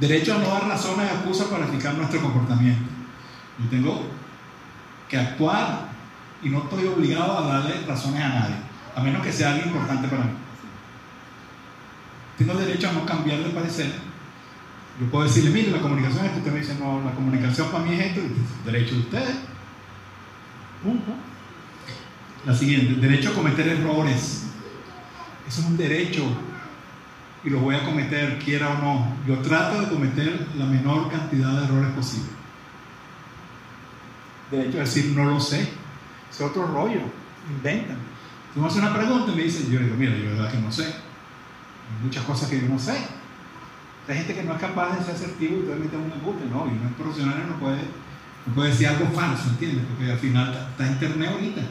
Derecho a no dar razones y excusas para explicar nuestro comportamiento. Yo tengo que actuar y no estoy obligado a darle razones a nadie, a menos que sea algo importante para mí. Tengo derecho a no cambiar de parecer yo puedo decirle, mire, la comunicación es esto. Usted me dice, no, la comunicación para mí es esto. Derecho de ustedes. Punto. La siguiente, derecho a cometer errores. Eso es un derecho y los voy a cometer, quiera o no. Yo trato de cometer la menor cantidad de errores posible. De hecho, decir no lo sé, es otro rollo, inventan. Tú me haces una pregunta y me dicen, yo digo, mira, yo de verdad que no sé. Hay muchas cosas que yo no sé. Hay gente que no es capaz de ser asertivo y entonces mete un embuste, ¿no? Y un profesional no puede, no puede decir algo falso, ¿entiendes? Porque al final está, está internet ahorita.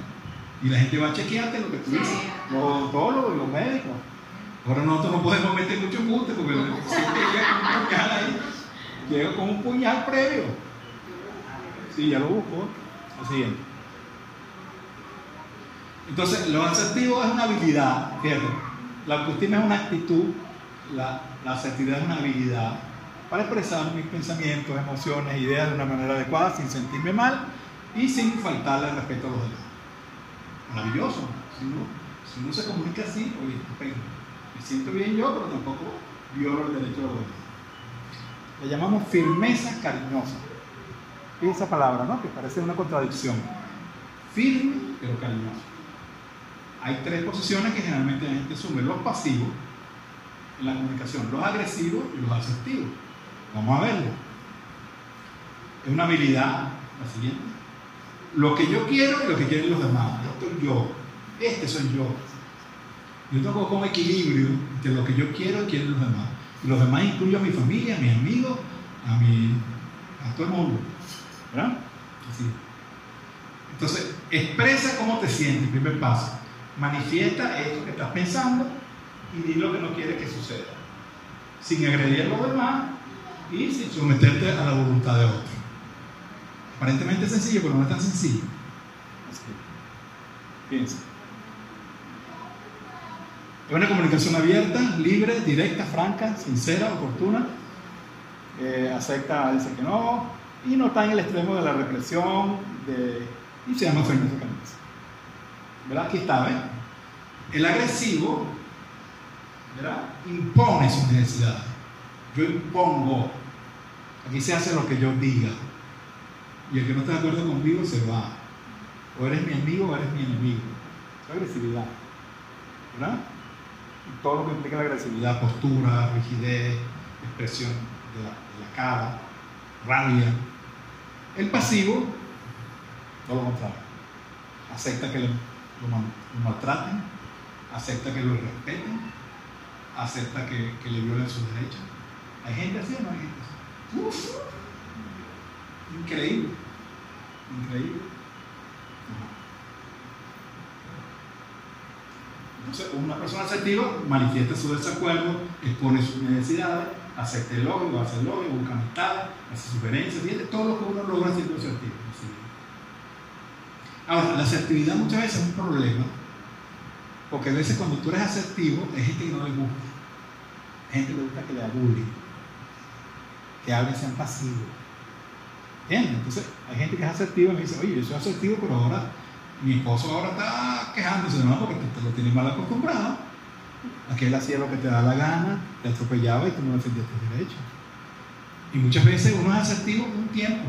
Y la gente va a chequearte lo que tú dices, los odontólogos y los médicos. Ahora nosotros no podemos meter mucho embuste porque siempre llega con un puñal ahí, llega con un puñal previo. Sí, ya lo busco. Lo siguiente. Entonces, lo asertivo es una habilidad, fíjate. La autoestima es una actitud, la, la asertividad es una habilidad para expresar mis pensamientos, emociones, ideas de una manera adecuada, sin sentirme mal y sin faltarle al respeto a los demás. Maravilloso. Si uno, si uno se comunica así, oye, estupendo me siento bien yo, pero tampoco violo el derecho de los demás. Le llamamos firmeza cariñosa. Esa palabra, ¿no? Que parece una contradicción. Firme, pero cariñoso. Hay tres posiciones que generalmente la gente asume. Los pasivos en la comunicación, los agresivos y los asertivos. Vamos a verlo. Es una habilidad, la siguiente. Lo que yo quiero y lo que quieren los demás. Esto soy yo. Este soy yo. Yo tengo como equilibrio entre lo que yo quiero y quieren los demás. Y los demás incluyo a mi familia, a mis amigos, a, mi, a todo el mundo. ¿Verdad? Así. Entonces, expresa cómo te sientes, primer paso. Manifiesta esto que estás pensando y di lo que no quieres que suceda. Sin agredir a los demás y sin someterte a la voluntad de otro. Aparentemente sencillo, pero no es tan sencillo. Así. Piensa. Es una comunicación abierta, libre, directa, franca, sincera, oportuna. Eh, acepta, dice que no, y no está en el extremo de la represión, de, y se llama cariñosa. ¿Verdad? Aquí está, ¿ven? El agresivo, ¿verdad? Impone sus necesidades. Yo impongo. Aquí se hace lo que yo diga. Y el que no está de acuerdo conmigo se va. O eres mi amigo o eres mi enemigo. Es agresividad. ¿Verdad? todo lo que implica la agresividad, postura, rigidez, expresión de la cara, rabia. El pasivo, todo lo contrario, acepta que lo, lo, maltraten, acepta que lo respeten, acepta que, que, le violen sus derechos. ¿Hay gente así o no hay gente así? Uf, increíble, increíble. Entonces, una persona asertiva manifiesta su desacuerdo, expone sus necesidades, acepta el logro, hace el logro, busca amistad, hace sugerencias, fíjate todo lo que uno logra siendo asertivo. Ahora, la asertividad muchas veces es un problema, porque a veces cuando tú eres asertivo, hay gente que no le gusta. Hay gente que le gusta que le bullying, que hablen sean pasivos. ¿Entiendes? Entonces, hay gente que es asertiva y me dice, oye, yo soy asertivo, pero ahora mi esposo ahora está quejándose, ¿no? Porque te, te lo tienes mal acostumbrado. Aquel hacía lo que te da la gana, te atropellaba y tú no defendías tus derechos. Y muchas veces uno es asertivo un tiempo.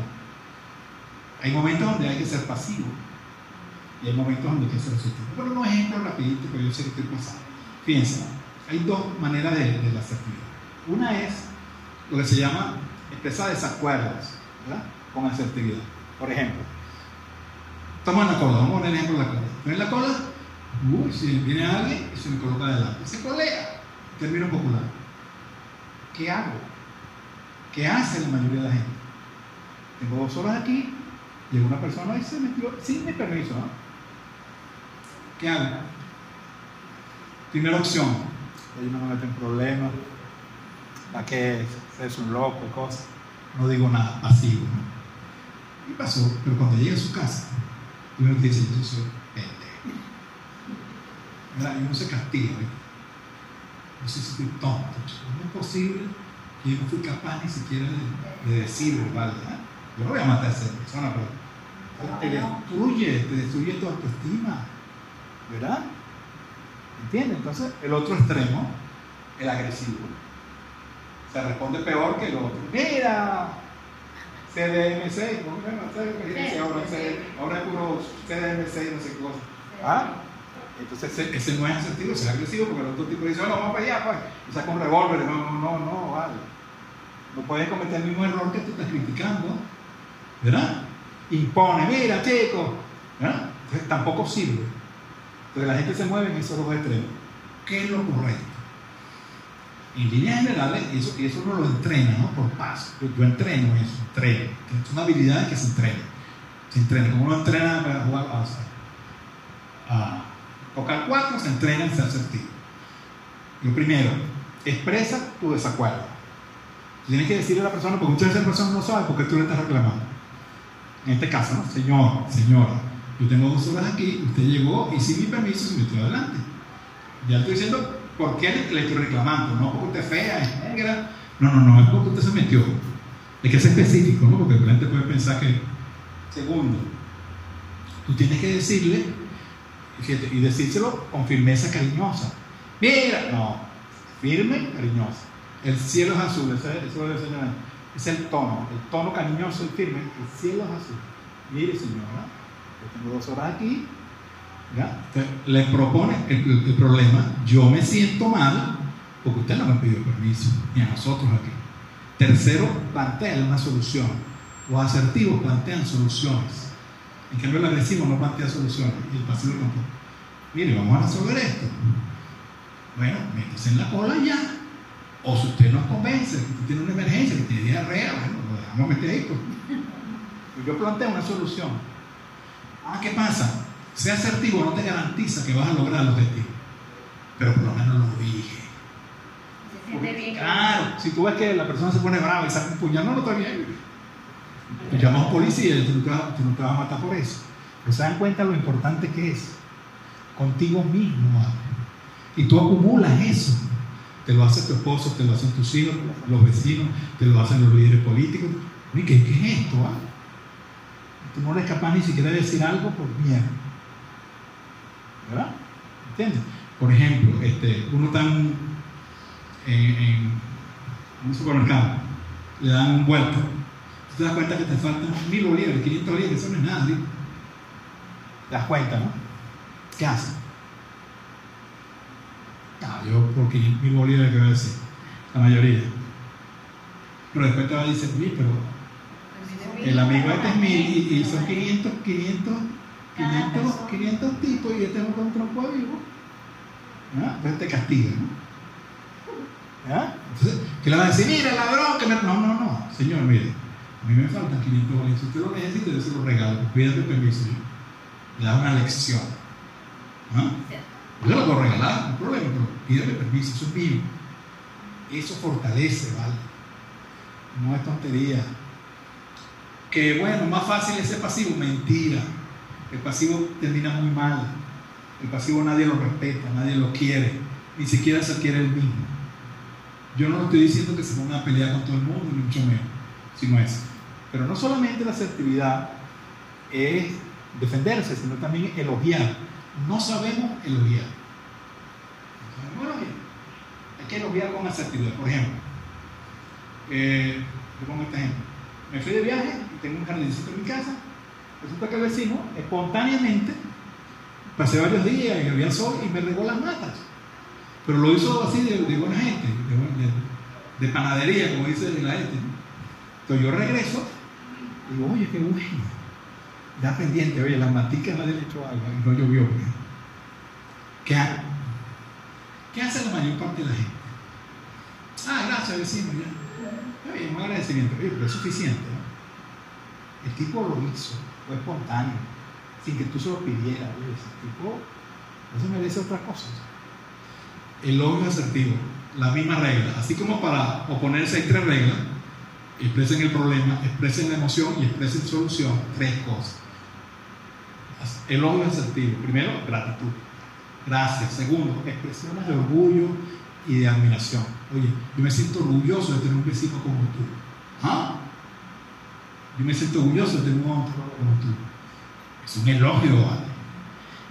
Hay momentos donde hay que ser pasivo. Y hay momentos donde hay que ser asertivo. Bueno, un ejemplo rapidito, pero yo sé que estoy pasando. Fíjense, hay dos maneras de, de la asertividad. Una es lo que se llama expresar desacuerdos. Con asertividad. Por ejemplo, Estamos en la cola, vamos a poner ejemplo en la cola. ¿Ven en la cola? Uy, si viene alguien y se me coloca adelante. Se colea. Término popular. ¿Qué hago? ¿Qué hace la mayoría de la gente? Tengo dos horas aquí, llega una persona y se metió sin mi permiso. ¿no? ¿Qué hago? Primera opción. Ellos no me meten problemas. ¿Para qué es un loco cosas? No digo nada, pasivo. ¿no? Y pasó, pero cuando llega a su casa, y uno dice, yo soy. ¿Verdad? Y uno se castiga. ¿verdad? No sé si estoy tonto. No es posible que yo no fui capaz ni siquiera de, de decir verbal. ¿verdad? Yo no voy a matar a esa persona, pero te destruye, te destruye tu autoestima. ¿Verdad? ¿Entiendes? Entonces, el otro extremo, el agresivo, se responde peor que el otro. Mira, CDMC, ¿cómo se llama? Ahora, ahora es puro CDMC y no sé qué cosa. ¿Ah? Entonces ese, no es asertivo, ese es agresivo, porque el otro tipo dice, no, vamos para allá, pues, y saca un revólver, no, no, no, no, vale. No puedes cometer el mismo error que tú estás criticando, ¿verdad? Impone, mira, chico, ¿verdad? Entonces tampoco sirve. Entonces la gente se mueve en esos dos extremos. ¿Qué es lo correcto? En líneas generales, eso, eso uno lo entrena, ¿no? Por paso. Yo, yo entreno eso, entreno. Es una habilidad que se entrena. Se entrena. Como uno entrena para jugar a, a tocar cuatro, se entrena en ser asertivo. Lo primero, expresa tu desacuerdo. Tienes que decirle a la persona, porque muchas veces la persona no sabe por qué tú le estás reclamando. En este caso. Señor, señora, yo tengo dos horas aquí, usted llegó y sin mi permiso se metió adelante. Ya estoy diciendo por qué le estoy reclamando, no porque usted es fea, es negra. No, no, no, es porque usted se metió. Es que es específico, ¿no? Porque la gente puede pensar que. Segundo, tú tienes que decirle y decírselo con firmeza cariñosa. Mira, no, firme, cariñosa. El cielo es azul, eso es el tono, el tono cariñoso y firme. El cielo es azul. Mire, señora, yo tengo dos horas aquí. ¿ya? le propone el, el, problema. Yo me siento mal porque usted no me pidió permiso, ni a nosotros aquí. Tercero, plantea una solución. Los asertivos plantean soluciones. En cambio, el agresivo no plantea soluciones y el pasivo tampoco. Mire, vamos a resolver esto. Bueno, métese en la cola ya. O si usted nos convence que usted tiene una emergencia, que tiene diarrea, bueno, lo dejamos meter ahí. Pues. Yo planteo una solución. Ah, ¿qué pasa? Ser asertivo no te garantiza que vas a lograr el objetivo. Pero por lo menos lo dije. claro, si tú ves que la persona se pone brava y saca un puñal, no, no está bien. Tú llamas a policía y tú vas, tú te vas a matar por eso. Pero se dan cuenta lo importante que es. Contigo mismo. Y tú acumulas eso. Te lo hace tu esposo, te lo hacen tus hijos, los vecinos, te lo hacen los líderes políticos. ¿Qué, qué es esto? Ah? Tú no eres capaz ni siquiera de decir algo por miedo. ¿Verdad? ¿Entiendes? Por ejemplo, este, uno está en, en, un supermercado, le dan un vuelto, te das cuenta que te faltan mil bolívares, 500 bolívares, eso no es nada, ¿sí? Te das cuenta, ¿no? ¿Qué haces? Ah, yo por 500 mil bolívares, ¿qué voy a decir? La mayoría. Pero después te va a decir, pero el amigo este es mil y, son 500, 500, 500, 500 tipos y este es un tronco vivo. ¿Ah? Entonces te castiga, ¿no? ¿Ah? Entonces, ¿qué le va a decir? Mira, ladrón, que me... No, no, no, señor, mire, a mí me faltan 500 bolívares. Si usted lo necesita, yo se lo regalo. Pídate permiso. Le da una lección. ¿Ah? Yo lo puedo regalar, no hay problema, pero pídame permiso, eso es mío. Eso fortalece, ¿vale? No es tontería. Que bueno, más fácil es ser pasivo, mentira. El pasivo termina muy mal. El pasivo nadie lo respeta, nadie lo quiere, ni siquiera se quiere el mismo. Yo no estoy diciendo que se ponga a pelear con todo el mundo, ni mucho menos, sino eso. Pero no solamente la asertividad es defenderse, sino también elogiar. No sabemos elogiar. No sabemos elogiar. Hay que elogiar con asertividad. Por ejemplo, eh, yo pongo este ejemplo. Me fui de viaje y tengo un jardincito en mi casa. Resulta que el vecino, espontáneamente, pasé varios días y había sol y me regó las matas. Pero lo hizo así de, de buena gente, de, de, panadería, como dice la gente. Entonces yo regreso digo, oye, qué bueno. Ya pendiente, oye, las maticas nadie le echó agua y no llovió. ¿Qué hago? ¿Qué hace la mayor parte de la gente? Ah, gracias, vecino, ya. Oye, un agradecimiento, pero es suficiente. ¿no? El tipo lo hizo, fue espontáneo, sin que tú se lo pidieras. Oye, ese tipo no se merece otra cosa. El logro asertivo, la misma regla. Así como para oponerse hay tres reglas, expresen el problema, expresen la emoción y expresen solución, tres cosas. El logro asertivo, primero, gratitud. Gracias. Segundo, expresiones de orgullo y de admiración. Oye, yo me siento orgulloso de tener un vecino como tú. ¿Ah? Yo me siento orgulloso de tener un otro como tú. Es un elogio.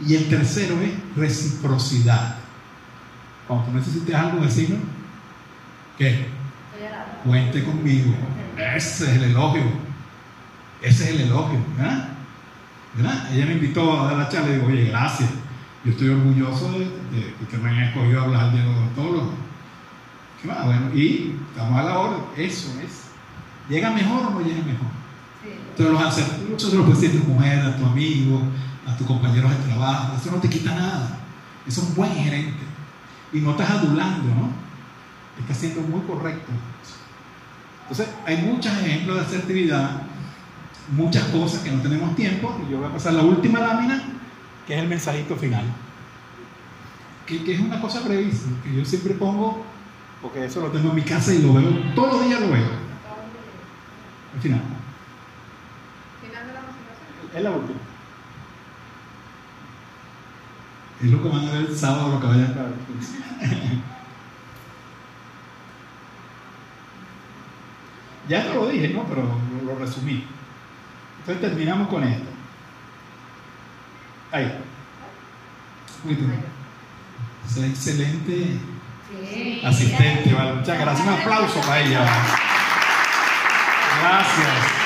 Y el tercero es reciprocidad. Cuando tú necesites algo, vecino, ¿qué? Cuente conmigo. Ese es el elogio. Ese es el elogio. ¿verdad? ¿verdad? Ella me invitó a dar la charla y digo, oye, gracias. Yo estoy orgulloso de, que me hayan escogido a hablar de los odontólogos. ¿Qué más? Bueno, y estamos a la hora. Eso es. ¿Llega mejor o no llega mejor? Entonces los acertijos se los puedes decir a tu mujer, a tu amigo, a tus compañeros de trabajo. Eso no te quita nada. Eso es un buen gerente. Y no estás adulando, ¿no? Estás siendo muy correcto. Entonces, hay muchos ejemplos de asertividad, muchas cosas que no tenemos tiempo. Y yo voy a pasar la última lámina, que es el mensajito final. Que, que es una cosa brevísima, que yo siempre pongo, porque eso lo tengo en mi casa y lo veo, todos los días lo veo. Al final. ¿Final de la presentación? Es la última. Es lo que van a ver el sábado, lo que vayan a ver. ya te lo dije, ¿no? Pero lo, resumí. Entonces terminamos con esto. Ahí. Muy bien. Es excelente asistente, ¿vale? Muchas gracias. Un aplauso para ella. Gracias.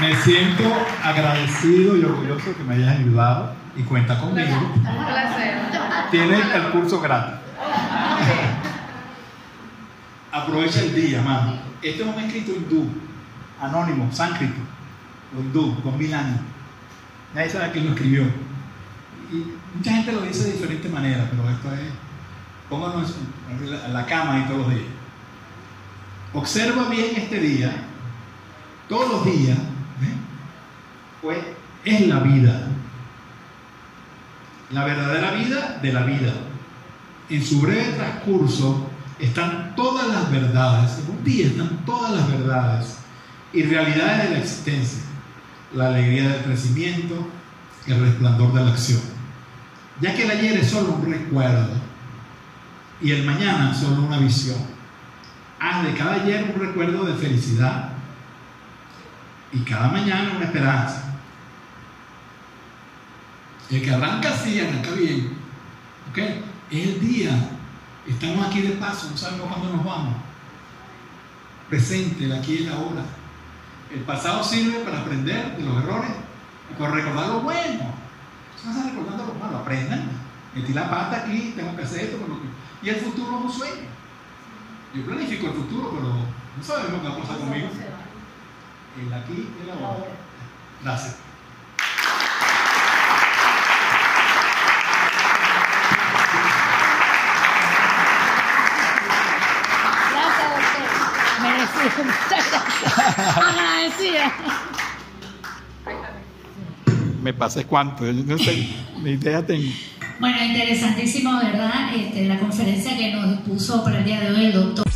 Me siento agradecido y orgulloso que me hayas ayudado y cuenta conmigo. Un placer. Tiene el curso gratis. Aprovecha el día, mano. Este es un escrito hindú, anónimo, sánscrito, hindú, con mil años. Nadie sabe quién lo escribió. Y mucha gente lo dice de diferente manera, pero esto es. Pónganos en la cama y todos los días. Observa bien este día, todos los días, pues es la vida. La verdadera vida de la vida. En su breve transcurso están todas las verdades, en un día están todas las verdades y realidades de la existencia, la alegría del crecimiento, el resplandor de la acción. Ya que el ayer es solo un recuerdo y el mañana solo una visión. Haz de cada ayer un recuerdo de felicidad y cada mañana una esperanza. El que arranca así, arranca bien. ¿Ok? Es el día. Estamos aquí de paso, no sabemos cuándo nos vamos. Presente, el aquí y la ahora. El pasado sirve para aprender de los errores y para recordar lo bueno. No están recordando lo malo, aprendan. Metí la pata aquí, tengo que hacer esto. Y el futuro es un sueño. Yo planifico el futuro, pero no sabemos qué va a pasar conmigo. El aquí y el ahora. Gracias. Agradecida. Me pases cuánto, no sé, ni idea tengo. Bueno, interesantísimo, ¿verdad? Este, la conferencia que nos puso para el día de hoy el doctor.